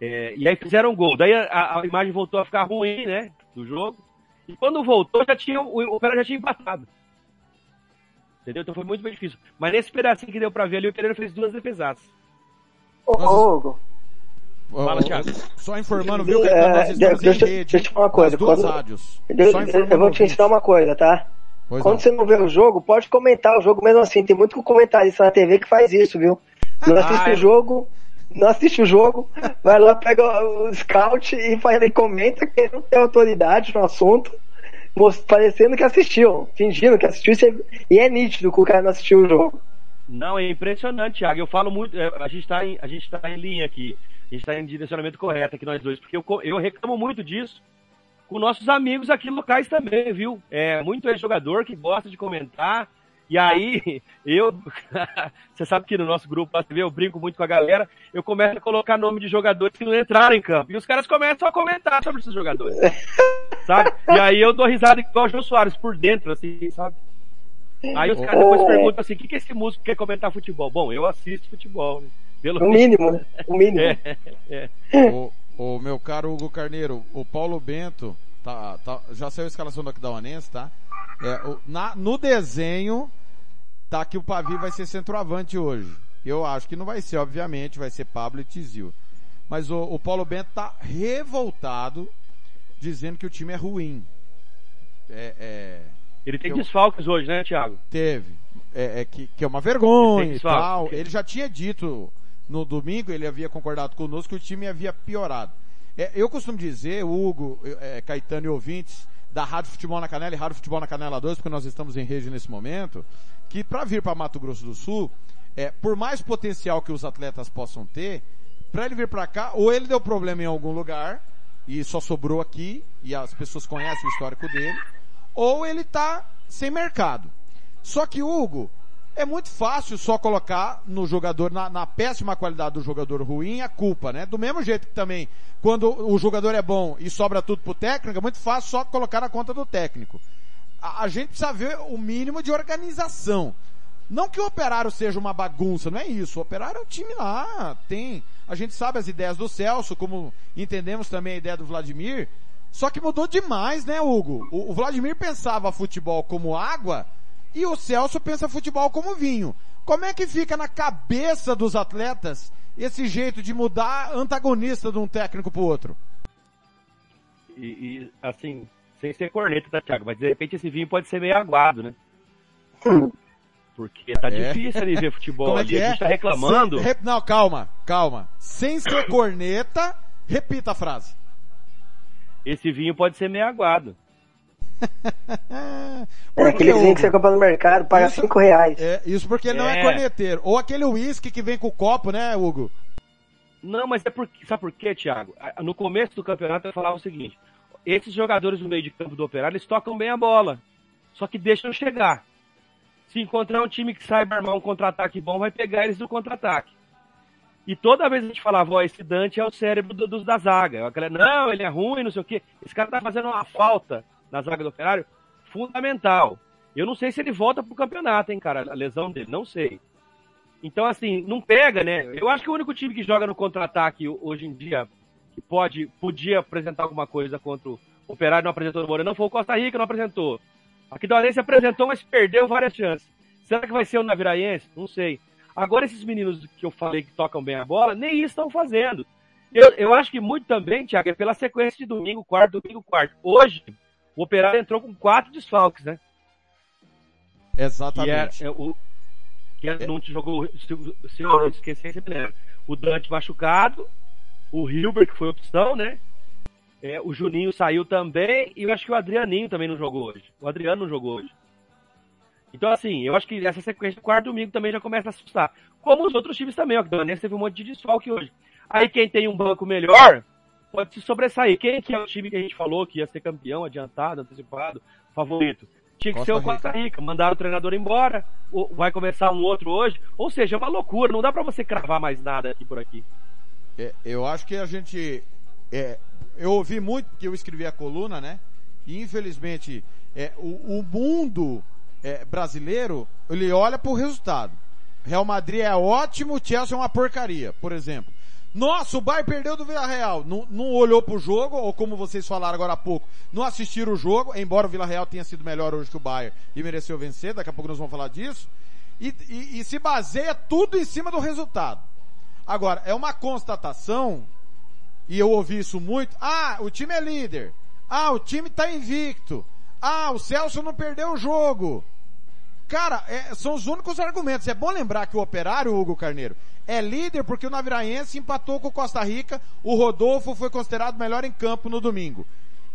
é, e aí fizeram um gol. Daí a, a, imagem voltou a ficar ruim, né? Do jogo. E quando voltou, já tinha, o Pereira já tinha empatado. Entendeu? Então foi muito bem difícil. Mas nesse pedacinho que deu pra ver ali, o Pereira fez duas defesadas. Ô, Hugo. Fala, Thiago. Só informando, viu, que é, nós estamos deixa, em rede. Deixa eu te falar uma coisa. Duas quando, rádios. Eu, eu vou te ensinar uma coisa, tá? Pois quando não. você não vê o jogo, pode comentar o jogo mesmo assim. Tem muito comentarista na TV que faz isso, viu? Não assiste ah, o jogo, não assiste o jogo, vai lá, pega o scout e faz, ele comenta que não tem autoridade no assunto, parecendo que assistiu, fingindo que assistiu, e é nítido que o cara não assistiu o jogo. Não, é impressionante, Thiago. Eu falo muito, é, a gente está em, a gente tá em linha aqui, a gente está em direcionamento correto aqui nós dois, porque eu, eu reclamo muito disso com nossos amigos aqui locais também, viu? É muito ex-jogador que gosta de comentar, e aí, eu, <laughs> você sabe que no nosso grupo eu brinco muito com a galera, eu começo a colocar nome de jogadores que não entraram em campo. E os caras começam a comentar sobre esses jogadores. sabe? E aí eu dou risada igual o João Soares, por dentro, assim, sabe? Aí os caras depois perguntam assim, o que, que esse músico quer comentar futebol? Bom, eu assisto futebol, né? Pelo o mínimo, né? O mínimo. <laughs> É, é. O, o, meu caro Hugo Carneiro, o Paulo Bento, tá, tá, já saiu a escalação do Aquidauanense, tá? É, na, no desenho, tá que o Pavi vai ser centroavante hoje. Eu acho que não vai ser, obviamente, vai ser Pablo e Tizil. Mas o, o Paulo Bento tá revoltado, dizendo que o time é ruim. É, é, ele tem eu, desfalques hoje, né, Thiago? Teve. É, é que, que, é uma vergonha e tal. Ele já tinha dito no domingo, ele havia concordado conosco que o time havia piorado. É, eu costumo dizer, Hugo, é, Caetano e ouvintes, da Rádio Futebol na Canela e Rádio Futebol na Canela 2, porque nós estamos em rede nesse momento, que para vir para Mato Grosso do Sul, é, por mais potencial que os atletas possam ter, para ele vir para cá, ou ele deu problema em algum lugar e só sobrou aqui e as pessoas conhecem o histórico dele, ou ele tá sem mercado. Só que Hugo, é muito fácil só colocar no jogador, na, na, péssima qualidade do jogador ruim, a culpa, né? Do mesmo jeito que também, quando o jogador é bom e sobra tudo pro técnico, é muito fácil só colocar na conta do técnico a, a gente precisa ver o mínimo de organização. Não que o operário seja uma bagunça, não é isso. O operário é um time lá, tem. A gente sabe as ideias do Celso, como entendemos também a ideia do Vladimir. Só que mudou demais, né, Hugo? O, o Vladimir pensava futebol como água e o Celso pensa futebol como vinho. Como é que fica na cabeça dos atletas esse jeito de mudar antagonista de um técnico pro outro? E, e, assim, sem ser corneta, tá, Thiago? Mas de repente esse vinho pode ser meio aguado, né? Porque tá É. difícil ali ver futebol. Como é ali. que A é? gente tá reclamando. Sem- não, calma, calma. Sem ser corneta, repita a frase. Esse vinho pode ser meio aguado. <laughs> É aquele vinho que você compra no mercado, paga Isso- 5 reais. É, isso porque ele não é É. corneteiro. Ou aquele uísque que vem com o copo, né, Hugo? Não, mas é porque. Sabe por quê, Thiago? No começo do campeonato eu falava o seguinte: esses jogadores no meio de campo do operário, eles tocam bem a bola. Só que deixam chegar. Se encontrar um time que saiba armar um contra-ataque bom, vai pegar eles no contra-ataque. E toda vez a gente falava, ó, esse Dante é o cérebro do- dos da zaga. Aquela, não, ele é ruim, não sei o quê. Esse cara tá fazendo uma falta na zaga do operário fundamental. Eu não sei se ele volta pro campeonato, hein, cara, a lesão dele, não sei. Então, assim, não pega, né? Eu acho que o único time que joga no contra-ataque hoje em dia, que pode, podia apresentar alguma coisa contra o Operário, não apresentou no Moreira, não foi o Costa Rica, não apresentou. Aqui do Alense apresentou, mas perdeu várias chances. Será que vai ser o Naviraense? Não sei. Agora, esses meninos que eu falei que tocam bem a bola, nem isso estão fazendo. Eu, eu acho que muito também, Thiago, é pela sequência de domingo, quarto, domingo, quarto. Hoje, o Operário entrou com quatro desfalques, né? Que é, Exatamente. é o que é, não te jogou, se, se eu esquecer, sempre lembro. O Dante machucado, o Hilbert, que foi opção, né? É, o Juninho saiu também, e eu acho que o Adrianinho também não jogou hoje. O Adriano não jogou hoje. Então, assim, eu acho que essa sequência do quarto domingo também já começa a assustar. Como os outros times também, ó, que o Donetsk teve um monte de desfalque hoje. Aí quem tem um banco melhor pode se sobressair. Quem que é o time que a gente falou que ia ser campeão, adiantado, antecipado, favorito? Tinha que Costa ser o Costa Rica. Mandaram o treinador embora, vai começar um outro hoje. Ou seja, é uma loucura, não dá pra você cravar mais nada aqui por aqui. É, eu acho que a gente. é, eu ouvi muito, porque eu escrevi a coluna, né? E infelizmente, é, o, o mundo é, brasileiro, ele olha pro resultado. Real Madrid é ótimo, o Chelsea é uma porcaria, por exemplo. Nossa, o perdeu do Villarreal. Não, não olhou pro jogo, ou como vocês falaram agora há pouco, não assistiram o jogo, embora o Villarreal tenha sido melhor hoje que o Bayern e mereceu vencer, daqui a pouco nós vamos falar disso. E, e- e se baseia tudo em cima do resultado. Agora, é uma constatação, e eu ouvi isso muito, ah, o time é líder. Ah, o time tá invicto. Ah, o Celso não perdeu o jogo. Cara, é, são os únicos argumentos. É bom lembrar que o Operário, Hugo Carneiro, é líder porque o Naviraense empatou com o Costa Rica, o Rodolfo foi considerado melhor em campo no domingo.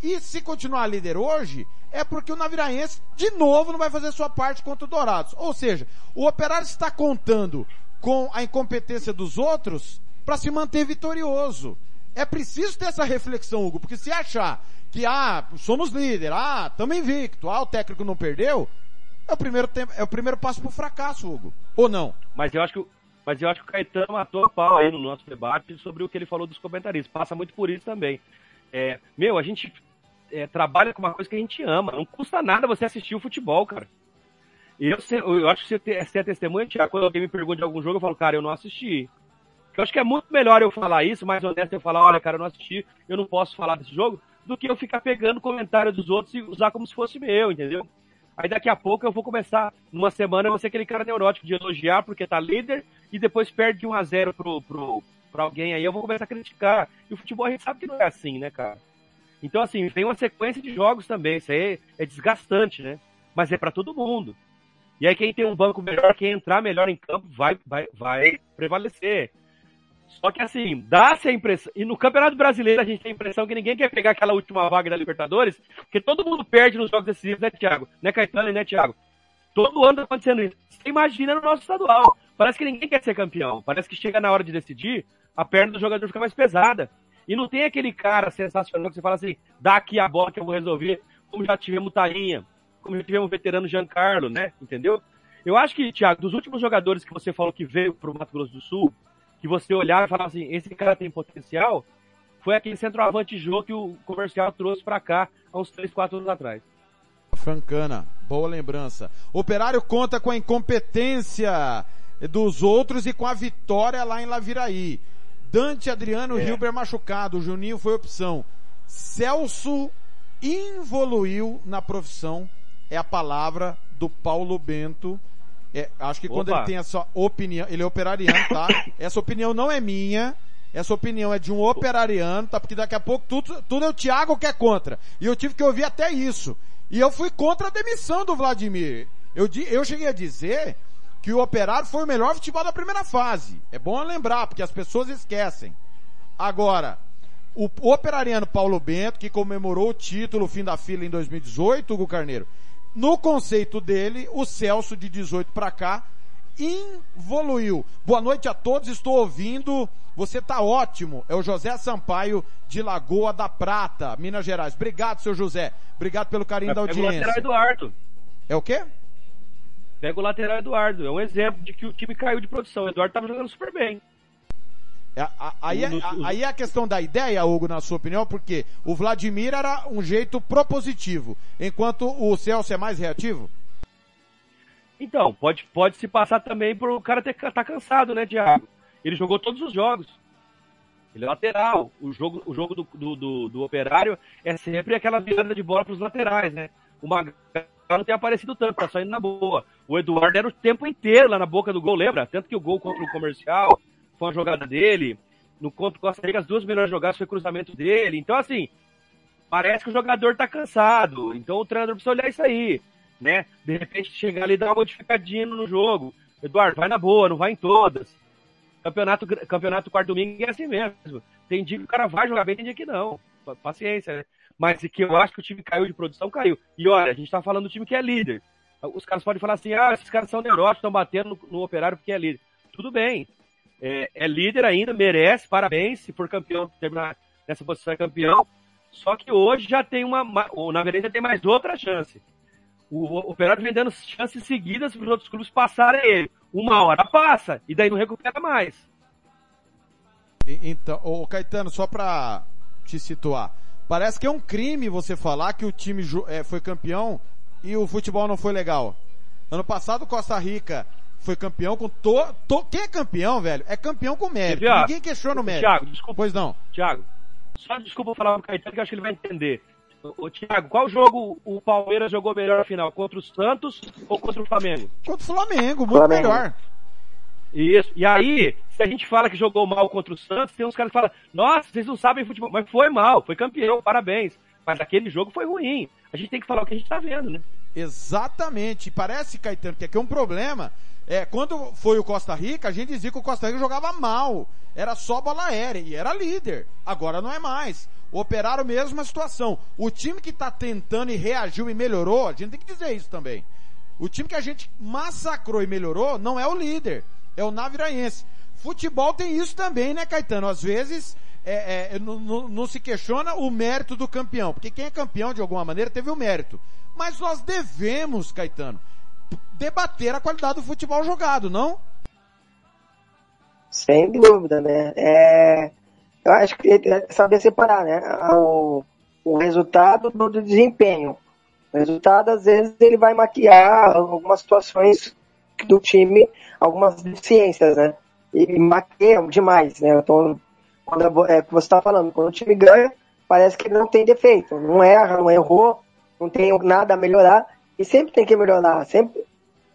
E se continuar líder hoje, é porque o Naviraense, de novo, não vai fazer sua parte contra o Dourados. Ou seja, o Operário está contando com a incompetência dos outros para se manter vitorioso. É preciso ter essa reflexão, Hugo, porque se achar que, ah, somos líder, ah, estamos invicto, ah, o técnico não perdeu, é o primeiro tempo, é o primeiro passo pro fracasso, Hugo. Ou não? Mas eu acho que, mas eu acho que o Caetano matou a pau aí no nosso debate sobre o que ele falou dos comentaristas. Passa muito por isso também. É, meu, a gente é, trabalha com uma coisa que a gente ama. Não custa nada você assistir o futebol, cara. E eu, eu acho que você ser testemunha, Thiago, quando alguém me pergunta de algum jogo, eu falo, cara, eu não assisti. Eu acho que é muito melhor eu falar isso, mais honesto eu falar, olha, cara, eu não assisti, eu não posso falar desse jogo, do que eu ficar pegando comentário dos outros e usar como se fosse meu, entendeu? Aí daqui a pouco eu vou começar, numa semana, eu vou ser aquele cara neurótico de elogiar porque tá líder e depois perde de 1 a 0 pro, pro, pra alguém aí, eu vou começar a criticar. E o futebol a gente sabe que não é assim, né, cara? Então, assim, tem uma sequência de jogos também, isso aí é desgastante, né? Mas é pra todo mundo. E aí quem tem um banco melhor, quem entrar melhor em campo, vai, vai, vai prevalecer. Só que assim, dá-se a impressão. E no Campeonato Brasileiro a gente tem a impressão que ninguém quer pegar aquela última vaga da Libertadores, porque todo mundo perde nos jogos decisivos, né, Thiago? Né, Caetano né, Thiago? Todo ano tá acontecendo isso. Você imagina no nosso estadual. Parece que ninguém quer ser campeão. Parece que chega na hora de decidir, a perna do jogador fica mais pesada. E não tem aquele cara sensacional que você fala assim, dá aqui a bola que eu vou resolver, como já tivemos o Tainha, como já tivemos o veterano Giancarlo, né? Entendeu? Eu acho que, Thiago, dos últimos jogadores que você falou que veio pro Mato Grosso do Sul, que você olhava e falava assim, esse cara tem potencial, foi aquele centroavante Jô que o comercial trouxe pra cá há uns 3, 4 anos atrás. Francana, boa lembrança. Operário conta com a incompetência dos outros e com a vitória lá em Laviraí. Dante, Adriano, É. Hilber machucado, o Juninho foi opção. Celso involuiu na profissão, é a palavra do Paulo Bento. É, acho que quando Opa. ele tem essa opinião, ele é operariano, tá? <coughs> essa opinião não é minha, essa opinião é de um operariano, tá? Porque daqui a pouco tudo, tudo é o Thiago que é contra. E eu tive que ouvir até isso. E eu fui contra a demissão do Vladimir. Eu, eu cheguei a dizer que o Operário foi o melhor futebol da primeira fase. É bom lembrar, porque as pessoas esquecem. Agora, o, o operariano Paulo Bento, que comemorou o título fim da fila em 2018, Hugo Carneiro, no conceito dele, o Celso de 18 para cá involuiu. Boa noite a todos, estou ouvindo. Você tá ótimo. É o José Sampaio de Lagoa da Prata, Minas Gerais. Obrigado, seu José. Obrigado pelo carinho da Pega o lateral audiência. Eduardo. É o quê? Pega o lateral Eduardo. É um exemplo de que o time caiu de produção. O Eduardo tava jogando super bem. É, Aí é, aí é a questão da ideia, Hugo, na sua opinião, porque o Vladimir era um jeito propositivo, enquanto o Celso é mais reativo? Então, pode, pode se passar também por o cara ter, tá cansado, né, Thiago? Ele jogou todos os jogos. Ele é lateral. O jogo, o jogo do, do, do, do operário é sempre aquela virada de bola pros laterais, né? O Magal não tem aparecido tanto, tá saindo na boa. O Eduardo era o tempo inteiro lá na boca do gol, lembra? Tanto que o gol contra o comercial foi uma jogada dele. No contra o Costa Rica, as duas melhores jogadas foi cruzamento dele. Então, assim, parece que o jogador tá cansado. Então o treinador precisa olhar isso aí, né? De repente chegar ali e dar uma modificadinha no jogo. Eduardo, vai na boa, não vai em todas. Campeonato, campeonato quarto domingo é assim mesmo. Tem dia que o cara vai jogar bem, tem dia que não. Pa- Paciência, né? Mas que eu acho que o time caiu de produção, caiu. E olha, a gente tá falando do time que é líder. Os caras podem falar assim, ah, esses caras são neuróticos, estão batendo no, no operário porque é líder. Tudo bem. É, é líder ainda, merece, parabéns, se for campeão, terminar nessa posição é campeão. Só que hoje já tem uma, ma- ou na verdade já tem mais outra chance. O, o Operário vem dando chances seguidas para os outros clubes passarem ele. Uma hora passa, e daí não recupera mais. Então, ô Caetano, só pra te situar, parece que é um crime você falar que o time eh, foi campeão e o futebol não foi legal. Ano passado, Costa Rica foi campeão com to, to- quem é campeão, velho? É campeão com mérito. Thiago, Ninguém questiona o mérito. Thiago, desculpa. Pois não. Thiago, só desculpa falar pro Caetano que eu acho que ele vai entender. Ô, Thiago, qual jogo o Palmeiras jogou melhor na final? Contra o Santos ou contra o Flamengo? Contra o Flamengo, muito Flamengo. melhor. Isso. E aí, se a gente fala que jogou mal contra o Santos, tem uns caras que falam, nossa, vocês não sabem futebol. Mas foi mal, foi campeão, parabéns. Mas aquele jogo foi ruim. A gente tem que falar o que a gente tá vendo, né? Exatamente. Parece, Caetano, que aqui é um problema. É, quando foi o Costa Rica, a gente dizia que o Costa Rica jogava mal. Era só bola aérea e era líder. Agora não é mais. O Operário, mesma situação. O time que tá tentando e reagiu e melhorou, a gente tem que dizer isso também. O time que a gente massacrou e melhorou não é o líder, é o Naviraense. Futebol tem isso também, né, Caetano? Às vezes é, é, não, não- se questiona o mérito do campeão, porque quem é campeão de alguma maneira teve o mérito. Mas nós devemos, Caetano, debater a qualidade do futebol jogado, não? Sem dúvida, né? É, eu acho que é saber separar, né? O, o resultado do, do desempenho. O resultado, às vezes, ele vai maquiar algumas situações do time, algumas deficiências, né? E maquia demais, né? Então, quando a- é o que você está falando, quando o time ganha, parece que ele não tem defeito, não erra, não errou, não tem nada a melhorar, e sempre tem que melhorar, sempre,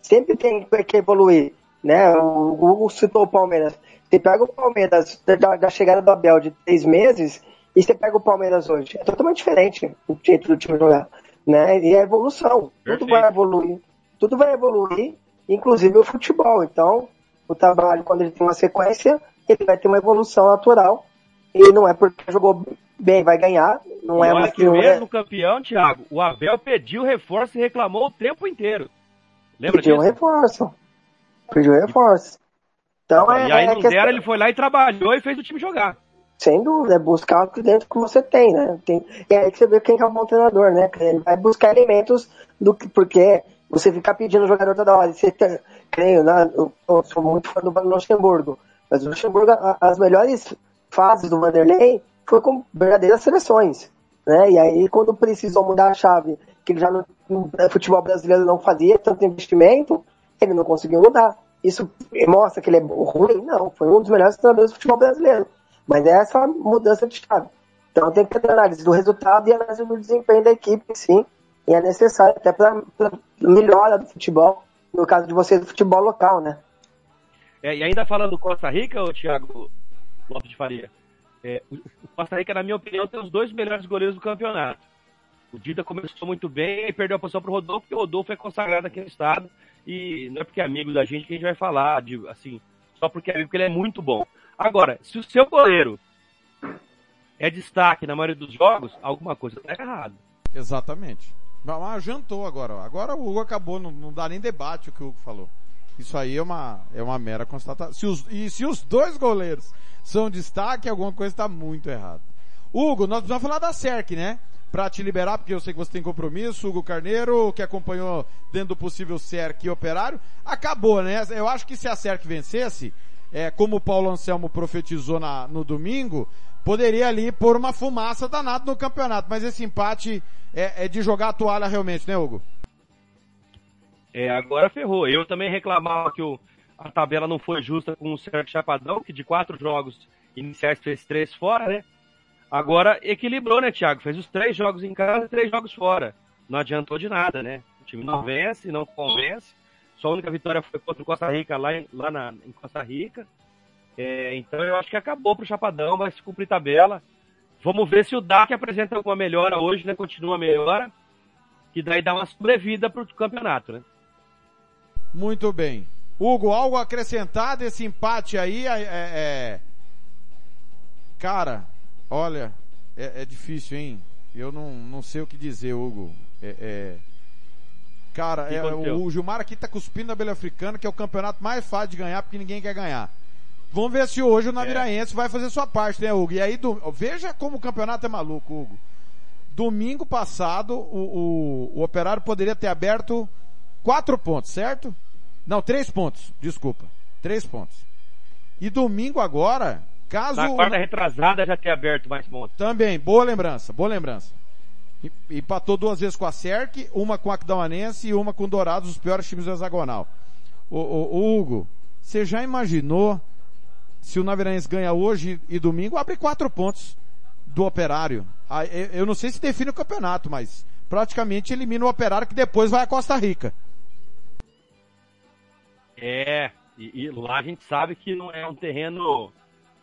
sempre tem que evoluir, né? O Google citou o Palmeiras. Você pega o Palmeiras da, da chegada do Abel de três meses e você pega o Palmeiras hoje. É totalmente diferente o jeito do time jogar, né? E é evolução. Tudo Perfeito. vai evoluir. Tudo vai evoluir, inclusive o futebol. Então, o trabalho, quando ele tem uma sequência, ele vai ter uma evolução natural. E não é porque jogou bem, vai ganhar. Não E é olha uma que é- mesmo campeão, Thiago, o Abel pediu reforço e reclamou o tempo inteiro. Lembra Pediu disso? reforço. Pediu reforço. Então é, E aí é não questão- ele foi lá e trabalhou e fez o time jogar. Sem dúvida, é buscar o dentro que você tem, né? Tem, e aí que você vê quem é o bom treinador, né? Ele vai buscar elementos do que, porque você ficar pedindo o jogador toda hora. Você tem, creio, né? Eu, eu sou muito fã do Luxemburgo, mas o Luxemburgo, as melhores fases do Vanderlei foi com verdadeiras seleções, né? E aí quando precisou mudar a chave, que ele já no, no futebol brasileiro não fazia tanto investimento, ele não conseguiu mudar. Isso mostra que ele é ruim? Não, foi um dos melhores treinadores do futebol brasileiro. Mas é essa mudança de chave. Então tem que ter análise do resultado e análise do desempenho da equipe, sim. E é necessário até para melhora do futebol, no caso de vocês, do futebol local, né? É, e ainda falando do Costa Rica, o Thiago Lopes de Faria, é, o Costa Rica, na minha opinião, tem os dois melhores goleiros do campeonato. O Dida começou muito bem e perdeu a posição para o Rodolfo, porque o Rodolfo é consagrado aqui no estado. E não é porque é amigo da gente que a gente vai falar, de, assim, só porque é amigo, porque ele é muito bom. Agora, se o seu goleiro é destaque na maioria dos jogos, alguma coisa está errada. Exatamente. Mas jantou agora. Agora o Hugo acabou, não, não, dá nem debate o que o Hugo falou. Isso aí é uma, é uma mera constatação. Se os, e se os dois goleiros são destaque, alguma coisa está muito errada. Hugo, nós precisamos falar da SERC, né? Pra te liberar, porque eu sei que você tem compromisso. Hugo Carneiro, que acompanhou dentro do possível SERC e operário, acabou, né? Eu acho que se a SERC vencesse, é, como o Paulo Anselmo profetizou na, no domingo, poderia ali pôr uma fumaça danada no campeonato. Mas esse empate é, é de jogar a toalha realmente, né, Hugo? É, agora ferrou. Eu também reclamava que o, a tabela não foi justa com o Sérgio Chapadão, que de quatro jogos iniciais fez três fora, né? Agora equilibrou, né, Thiago? Fez os três jogos em casa e três jogos fora. Não adiantou de nada, né? O time não vence, não convence. Só a única vitória foi contra o Costa Rica lá em, lá na, em Costa Rica. É, então eu acho que acabou pro Chapadão, vai se cumprir tabela. Vamos ver se o DAC apresenta alguma melhora hoje, né? Continua a melhora. Que daí dá uma sobrevida pro campeonato, né? Muito bem. Hugo, algo acrescentado esse empate aí? É, é... é cara, olha, é, é, difícil, hein? Eu não, não sei o que dizer, Hugo. É, é... Cara, é, o Gilmar aqui tá cuspindo na abelha africana, que é o campeonato mais fácil de ganhar, porque ninguém quer ganhar. Vamos ver se hoje o Naviraense é. vai fazer sua parte, né, Hugo? E aí, do... veja como o campeonato é maluco, Hugo. Domingo passado, o, o, o Operário poderia ter aberto quatro pontos, certo? Não, três pontos, desculpa. Três pontos. E domingo agora, caso... Na quarta retrasada já ter aberto mais pontos. Também, boa lembrança, boa lembrança. Empatou duas vezes com a Cerc, uma com a Aquidauanense e uma com o Dourados, os piores times do hexagonal. O, o, o Hugo, você já imaginou se o Naviraense ganha hoje e domingo, abre quatro pontos do Operário. Eu não sei se define o campeonato, mas praticamente elimina o Operário que depois vai a Costa Rica. É, e, e lá a gente sabe que não é um terreno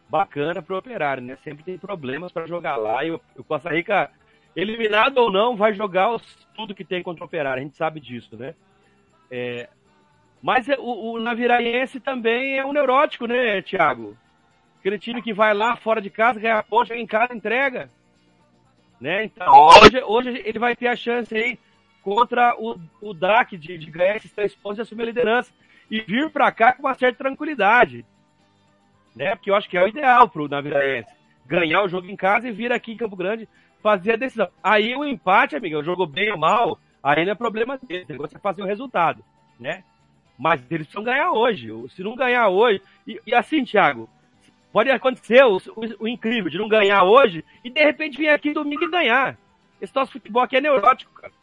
bacana para o Operário, né? Sempre tem problemas para jogar lá e o, o Costa Rica eliminado ou não, vai jogar os, tudo que tem contra o Operário, a gente sabe disso, né? É, mas é, o, o Naviraense também é um neurótico, né, Thiago? Aquele time que vai lá fora de casa, ganha a ponte, em casa entrega. Né? Então, hoje, hoje ele vai ter a chance aí contra o, o DAC de, de ganhar esses três pontos e assumir a liderança. E vir para cá com uma certa tranquilidade. Né? Porque eu acho que é o ideal pro Naviraense. Ganhar o jogo em casa e vir aqui em Campo Grande fazer a decisão. Aí o empate, amigo, jogou bem ou mal, aí não é problema dele. O negócio é fazer o resultado, né? Mas eles precisam ganhar hoje. Se não ganhar hoje. E, e assim, Thiago, pode acontecer o, o, o, incrível de não ganhar hoje e de repente vir aqui domingo e ganhar. Esse nosso futebol aqui é neurótico, cara.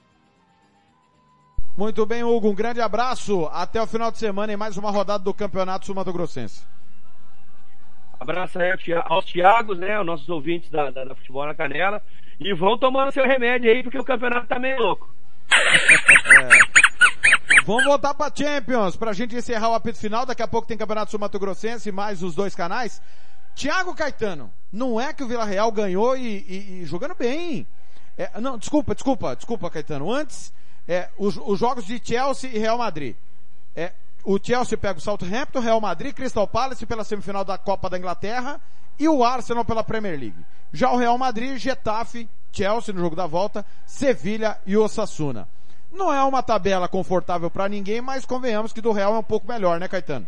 Muito bem, Hugo. Um grande abraço. Até o final de semana em mais uma rodada do Campeonato Sumato Grossense. Abraço aí aos Thiagos, né? Aos nossos ouvintes da, da, da Futebol na Canela. E vão tomando seu remédio aí, porque o campeonato tá meio louco. é. Vamos voltar pra Champions, pra gente encerrar o apito final. Daqui a pouco tem Campeonato Sul Mato Grossense, mais os dois canais. Tiago Caetano, não é que o Vila Real ganhou e, e, e jogando bem. É, não, desculpa, desculpa, desculpa, Caetano. Antes, é, os, os jogos de Chelsea e Real Madrid. É, o Chelsea pega o Southampton, Real Madrid, Crystal Palace pela semifinal da Copa da Inglaterra e o Arsenal pela Premier League. Já o Real Madrid, Getafe, Chelsea no jogo da volta, Sevilha e Osasuna. Não é uma tabela confortável para ninguém, mas convenhamos que do Real é um pouco melhor, né, Caetano?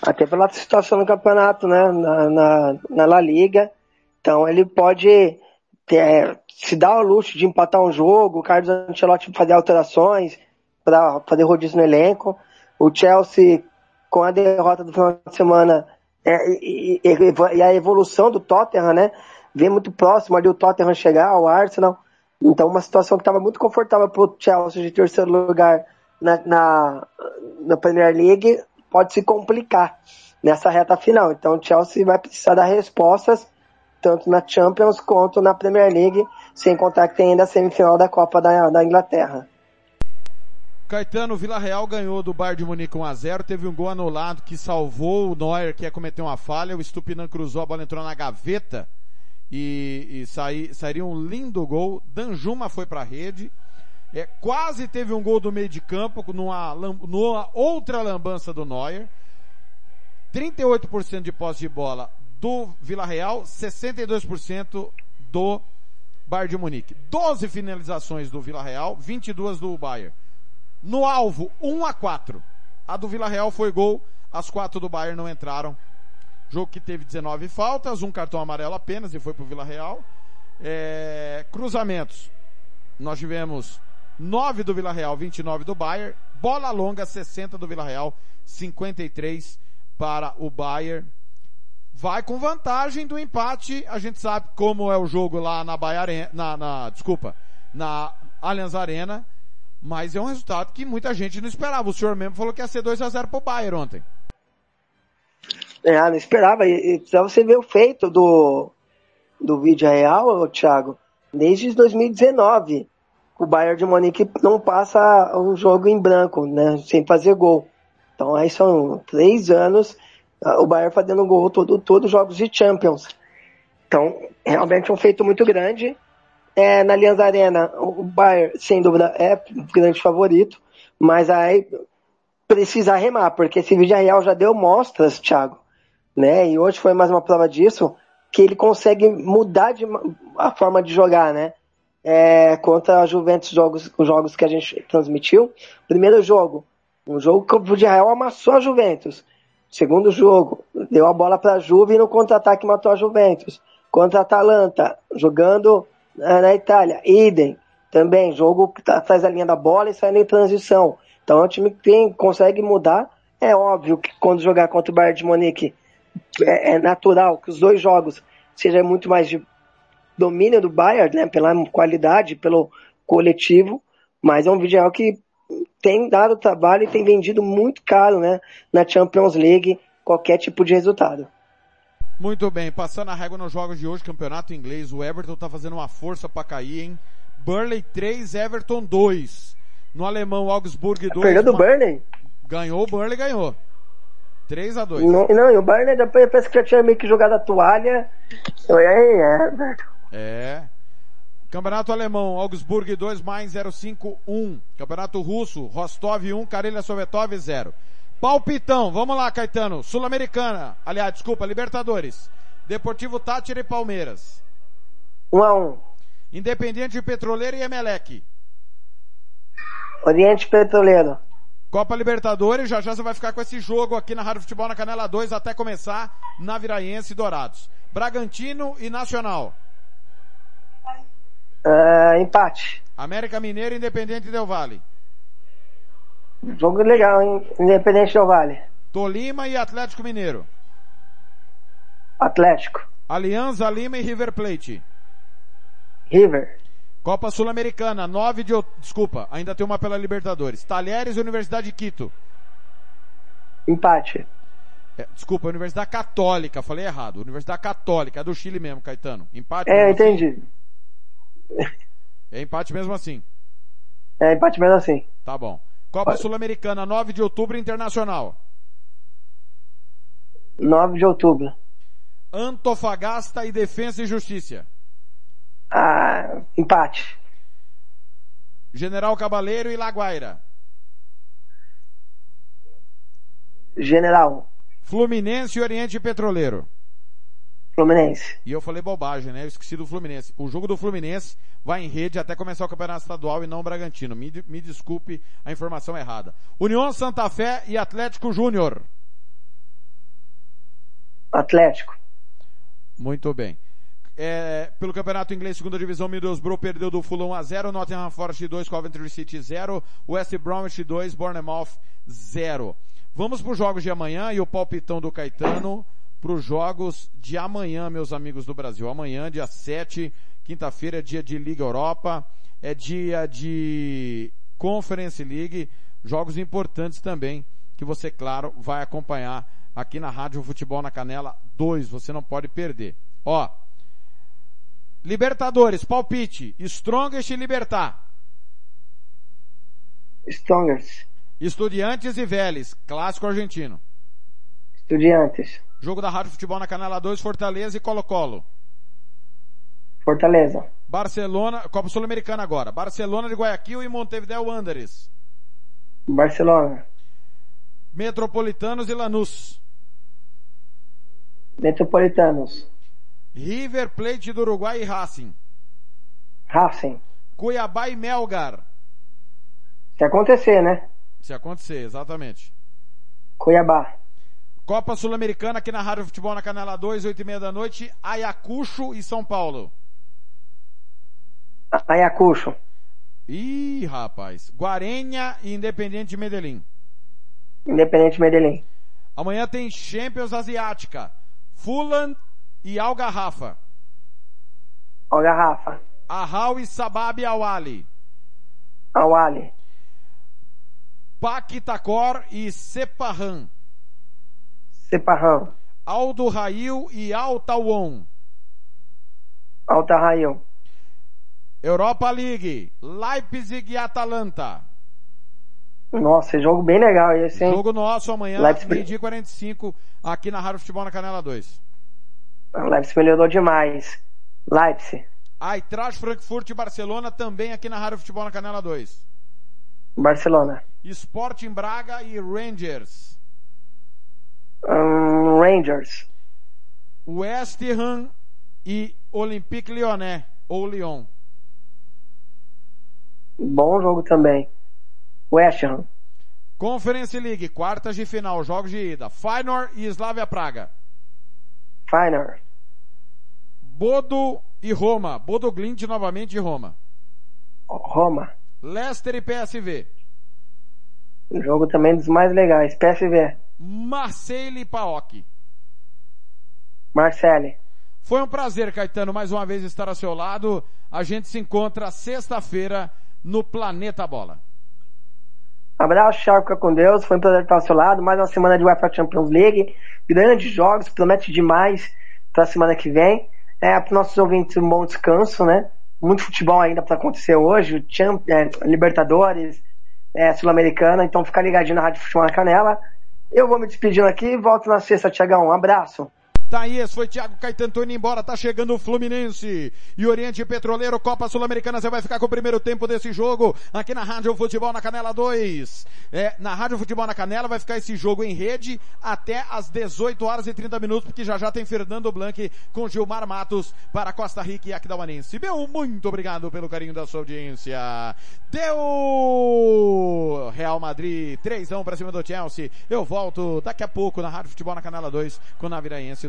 Até pela situação do campeonato, né, na, na, na La Liga. Então ele pode ter, se dar o luxo de empatar um jogo, o Carlos Ancelotti fazer alterações para fazer rodízio no elenco. O Chelsea, com a derrota do final de semana, é, e, e, e, a evolução do Tottenham, né? Vem muito próximo ali o Tottenham chegar ao Arsenal. Então, uma situação que estava muito confortável para o Chelsea de terceiro lugar na, na, na, Premier League pode se complicar nessa reta final. Então, o Chelsea vai precisar dar respostas tanto na Champions quanto na Premier League, sem contar que tem ainda a semifinal da Copa da, da Inglaterra. Caetano, Vila Real ganhou do Bayern de Munique 1x0, teve um gol anulado que salvou o Neuer, que ia cometer uma falha, o Stupinan cruzou, a bola entrou na gaveta e, e saí, sairia um lindo gol, Danjuma foi para a rede, é, quase teve um gol do meio de campo, numa, numa outra lambança do Neuer, 38% de posse de bola do Vila Real, 62% do Bayern de Munique. 12 finalizações do Vila Real, 22 do Bayern. No alvo, 1 a 4. A do Vila Real foi gol, as quatro do Bayern não entraram. Jogo que teve 19 faltas, um cartão amarelo apenas e foi pro Vila Real. É, cruzamentos. Nós tivemos 9 do Vila Real, 29 do Bayern. Bola longa, 60 do Vila Real, 53 para o Bayern. Vai com vantagem do empate. A gente sabe como é o jogo lá na Bahia Arena, na, na desculpa, na Allianz Arena. Mas é um resultado que muita gente não esperava. O senhor mesmo falou que ia ser 2 a 0 pro Bayern ontem. É, não esperava. E, e você ver o feito do, do vídeo real, Thiago, desde 2019. O Bayern de Munique não passa um jogo em branco, né? Sem fazer gol. Então aí são três anos o Bayern fazendo gol todo, todos os jogos de Champions. Então, realmente um feito muito grande. É, na Allianz Arena, o Bayern, sem dúvida, é o grande favorito, mas aí precisa remar, porque esse vídeo real já deu mostras, Thiago, né? E hoje foi mais uma prova disso, que ele consegue mudar de, a forma de jogar, né? É, contra a Juventus, jogos, os jogos que a gente transmitiu. Primeiro jogo, um jogo que o vídeo real amassou a Juventus. Segundo jogo, deu a bola para a Juve e no contra-ataque matou a Juventus. Contra a Atalanta, jogando é, na Itália. Idem, também, jogo que tá, faz a linha da bola e sai em transição. Então é um time que tem, consegue mudar. É óbvio que quando jogar contra o Bayern de Munique é, é natural que os dois jogos sejam muito mais de domínio do Bayern, né, pela qualidade, pelo coletivo, mas é um vídeo que tem dado trabalho e tem vendido muito caro, né, na Champions League, qualquer tipo de resultado. Muito bem, passando a régua nos jogos de hoje, campeonato inglês, o Everton tá fazendo uma força para cair, hein? Burnley 3, Everton 2. No alemão, Augsburg 2. Perdeu do uma... Burnley? Ganhou, o Burnley ganhou. 3 a 2 Não, não e o Burnley depois parece que já tinha meio que jogado a toalha. Aí, Everton. É. Campeonato Alemão, Augsburg 2, mais 05 1. Campeonato Russo, Rostov 1, Karelia Sovetov 0. Palpitão, vamos lá, Caetano. Sul-Americana, aliás, desculpa, Libertadores. Deportivo Tátira e Palmeiras. 1 a 1. Independiente Petroleiro e Emelec. Oriente Petroleiro. Copa Libertadores, já já você vai ficar com esse jogo aqui na Rádio Futebol na Canela 2 até começar na Viraense e Dourados. Bragantino e Nacional. Uh, empate. América Mineiro Independente Del Vale. Jogo legal, hein? Independente Del Vale. Tolima e Atlético Mineiro. Atlético. Alianza Lima e River Plate. River. Copa Sul-Americana, 9 de desculpa, ainda tem uma pela Libertadores. Talheres e Universidade de Quito. Empate. É, desculpa, Universidade Católica, falei errado. Universidade Católica, é do Chile mesmo, Caetano. Empate. É, entendi. É empate mesmo assim. É empate mesmo assim. Tá bom. Copa Sul-Americana, 9 de outubro, Internacional. 9 de outubro. Antofagasta e Defesa e Justiça. Ah, empate. General Cabaleiro e Laguaira. General. Fluminense e Oriente Petroleiro. Fluminense. E eu falei bobagem, né? Eu esqueci do Fluminense. O jogo do Fluminense vai em rede até começar o Campeonato Estadual e não o Bragantino. Me, me desculpe a informação errada. União Santa Fé e Atlético Júnior. Atlético. Muito bem. É, pelo Campeonato Inglês, segunda divisão, Middlesbrough perdeu do Fulham a 0, Nottingham Forest 2, Coventry City 0, West Bromwich 2, Bournemouth 0. Vamos para os jogos de amanhã e o palpitão do Caetano para os jogos de amanhã, meus amigos do Brasil. Amanhã, dia 7, quinta-feira, é dia de Liga Europa, é dia de Conference League, jogos importantes também, que você, claro, vai acompanhar aqui na Rádio Futebol na Canela 2, você não pode perder. Ó, Libertadores, palpite. Strongest e Libertar. Strongers. Estudiantes e Vélez, clássico argentino. Estudiantes. Jogo da Rádio Futebol na Canela 2, Fortaleza e Colo-Colo. Fortaleza. Barcelona, Copa Sul-Americana agora. Barcelona de Guayaquil e Montevideo Wanderers. Barcelona. Metropolitanos e Lanús. Metropolitanos. River Plate do Uruguai e Racing. Racing. Cuiabá e Melgar. Se acontecer, né? Se acontecer, exatamente. Cuiabá. Copa Sul-Americana aqui na Rádio Futebol na Canela 2, 8 e meia da noite, Ayacucho e São Paulo. Ayacucho. Ih, rapaz. Guarenha e Independente Medellín. Independente Medellín. Amanhã tem Champions Asiática. Fulham e Algarrafa. Algarrafa. Ahal e Sabab Awali. Awali. Paquitacor e Sepahan. Sepahan. Aldo Rail e Altawon. Alta Raio. Europa League. Leipzig e Atalanta. Nossa, jogo bem legal esse, hein? Jogo nosso amanhã, Leipzig. meio-dia e 45, aqui na Rádio Futebol na Canela 2. Leipzig melhorou demais. Leipzig. Eintracht Frankfurt e Barcelona também aqui na Rádio Futebol na Canela 2. Barcelona. Sporting Braga e Rangers. Rangers. West Ham e Olympique Lyonnais, ou Lyon. Bom jogo também. West Ham. Conference League, quartas de final, jogos de ida. Feyenoord e Slavia Praga. Feyenoord. Bodo e Roma. Bodo Glint novamente e Roma. Roma. Leicester e PSV. Jogo também dos mais legais. PSV. Marseille e Paok. Marseille. Foi um prazer, Caetano, mais uma vez estar ao seu lado. A gente se encontra sexta-feira no Planeta Bola. Abraço, tchau, fica com Deus. Foi um prazer estar ao seu lado. Mais uma semana de UEFA Champions League. Grandes jogos, promete demais para a semana que vem. É, para os nossos ouvintes, um bom descanso, né? Muito futebol ainda para acontecer hoje. O Champ, é, Libertadores, é, Sul-Americana. Então fica ligadinho na Rádio Futebol na Canela. Eu vou me despedindo aqui e volto na sexta, Tiagão. Um abraço. Tá foi Thiago Caetano indo embora, tá chegando o Fluminense e Oriente Petroleiro, Copa Sul-Americana, você vai ficar com o primeiro tempo desse jogo aqui na Rádio Futebol na Canela 2. É, na Rádio Futebol na Canela vai ficar esse jogo em rede até às 18 horas e 30 minutos, porque já já tem Fernando Blanc com Gilmar Matos para Costa Rica e Aquidauanense. Meu, muito obrigado pelo carinho da sua audiência. Deu Real Madrid, 3 a 1 para cima do Chelsea. Eu volto daqui a pouco na Rádio Futebol na Canela 2 com Naviraense e